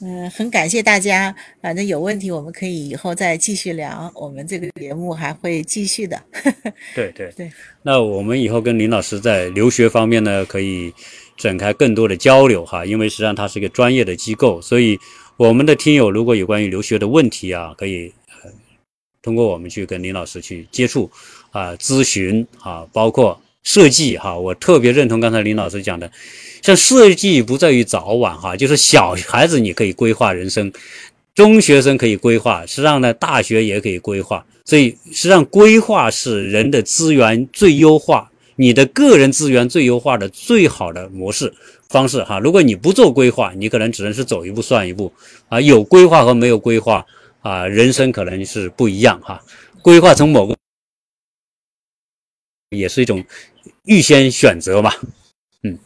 嗯，很感谢大家。反正有问题我们可以以后再继续聊，我们这个节目还会继续的。对对对。那我们以后跟林老师在留学方面呢，可以展开更多的交流哈，因为实际上它是一个专业的机构，所以我们的听友如果有关于留学的问题啊，可以呃通过我们去跟林老师去接触啊、咨询啊，包括设计哈，我特别认同刚才林老师讲的，像设计不在于早晚哈，就是小孩子你可以规划人生，中学生可以规划，实际上呢，大学也可以规划。所以实际上规划是人的资源最优化，你的个人资源最优化的最好的模式方式哈。如果你不做规划，你可能只能是走一步算一步啊。有规划和没有规划啊，人生可能是不一样哈。规划从某个也是一种预先选择嘛，嗯，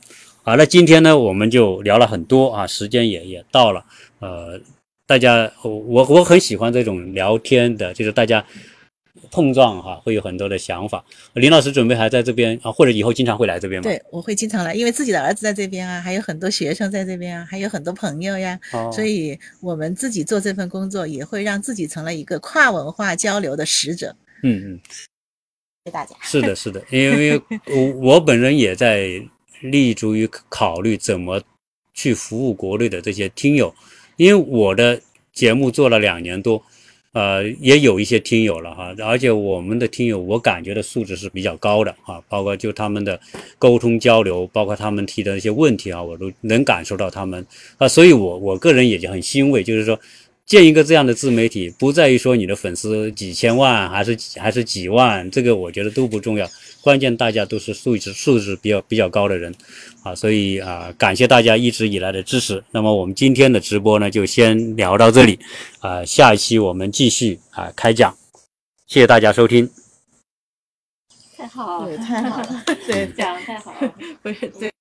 好，那今天呢，我们就聊了很多啊，时间也也到了，呃，大家我我我很喜欢这种聊天的，就是大家碰撞哈、会有很多的想法。林老师准备还在这边啊，或者以后经常会来这边吗？对，我会经常来，因为自己的儿子在这边啊，还有很多学生在这边啊，还有很多朋友呀，哦，所以我们自己做这份工作，也会让自己成了一个跨文化交流的使者。嗯嗯。是的，是的，因为 我我本人也在立足于考虑怎么去服务国内的这些听友，因为我的节目做了两年多，呃，也有一些听友了哈，而且我们的听友我感觉的素质是比较高的啊，包括就他们的沟通交流，包括他们提的一些问题啊，我都能感受到他们啊，所以我我个人也就很欣慰，就是说。建一个这样的自媒体，不在于说你的粉丝几千万还是还是几万，这个我觉得都不重要，关键大家都是素质素质比较比较高的人，啊，所以啊，感谢大家一直以来的支持。那么我们今天的直播呢，就先聊到这里，啊，下一期我们继续啊开讲，谢谢大家收听。太好了，对，太好了。对，讲得太好了。不是对。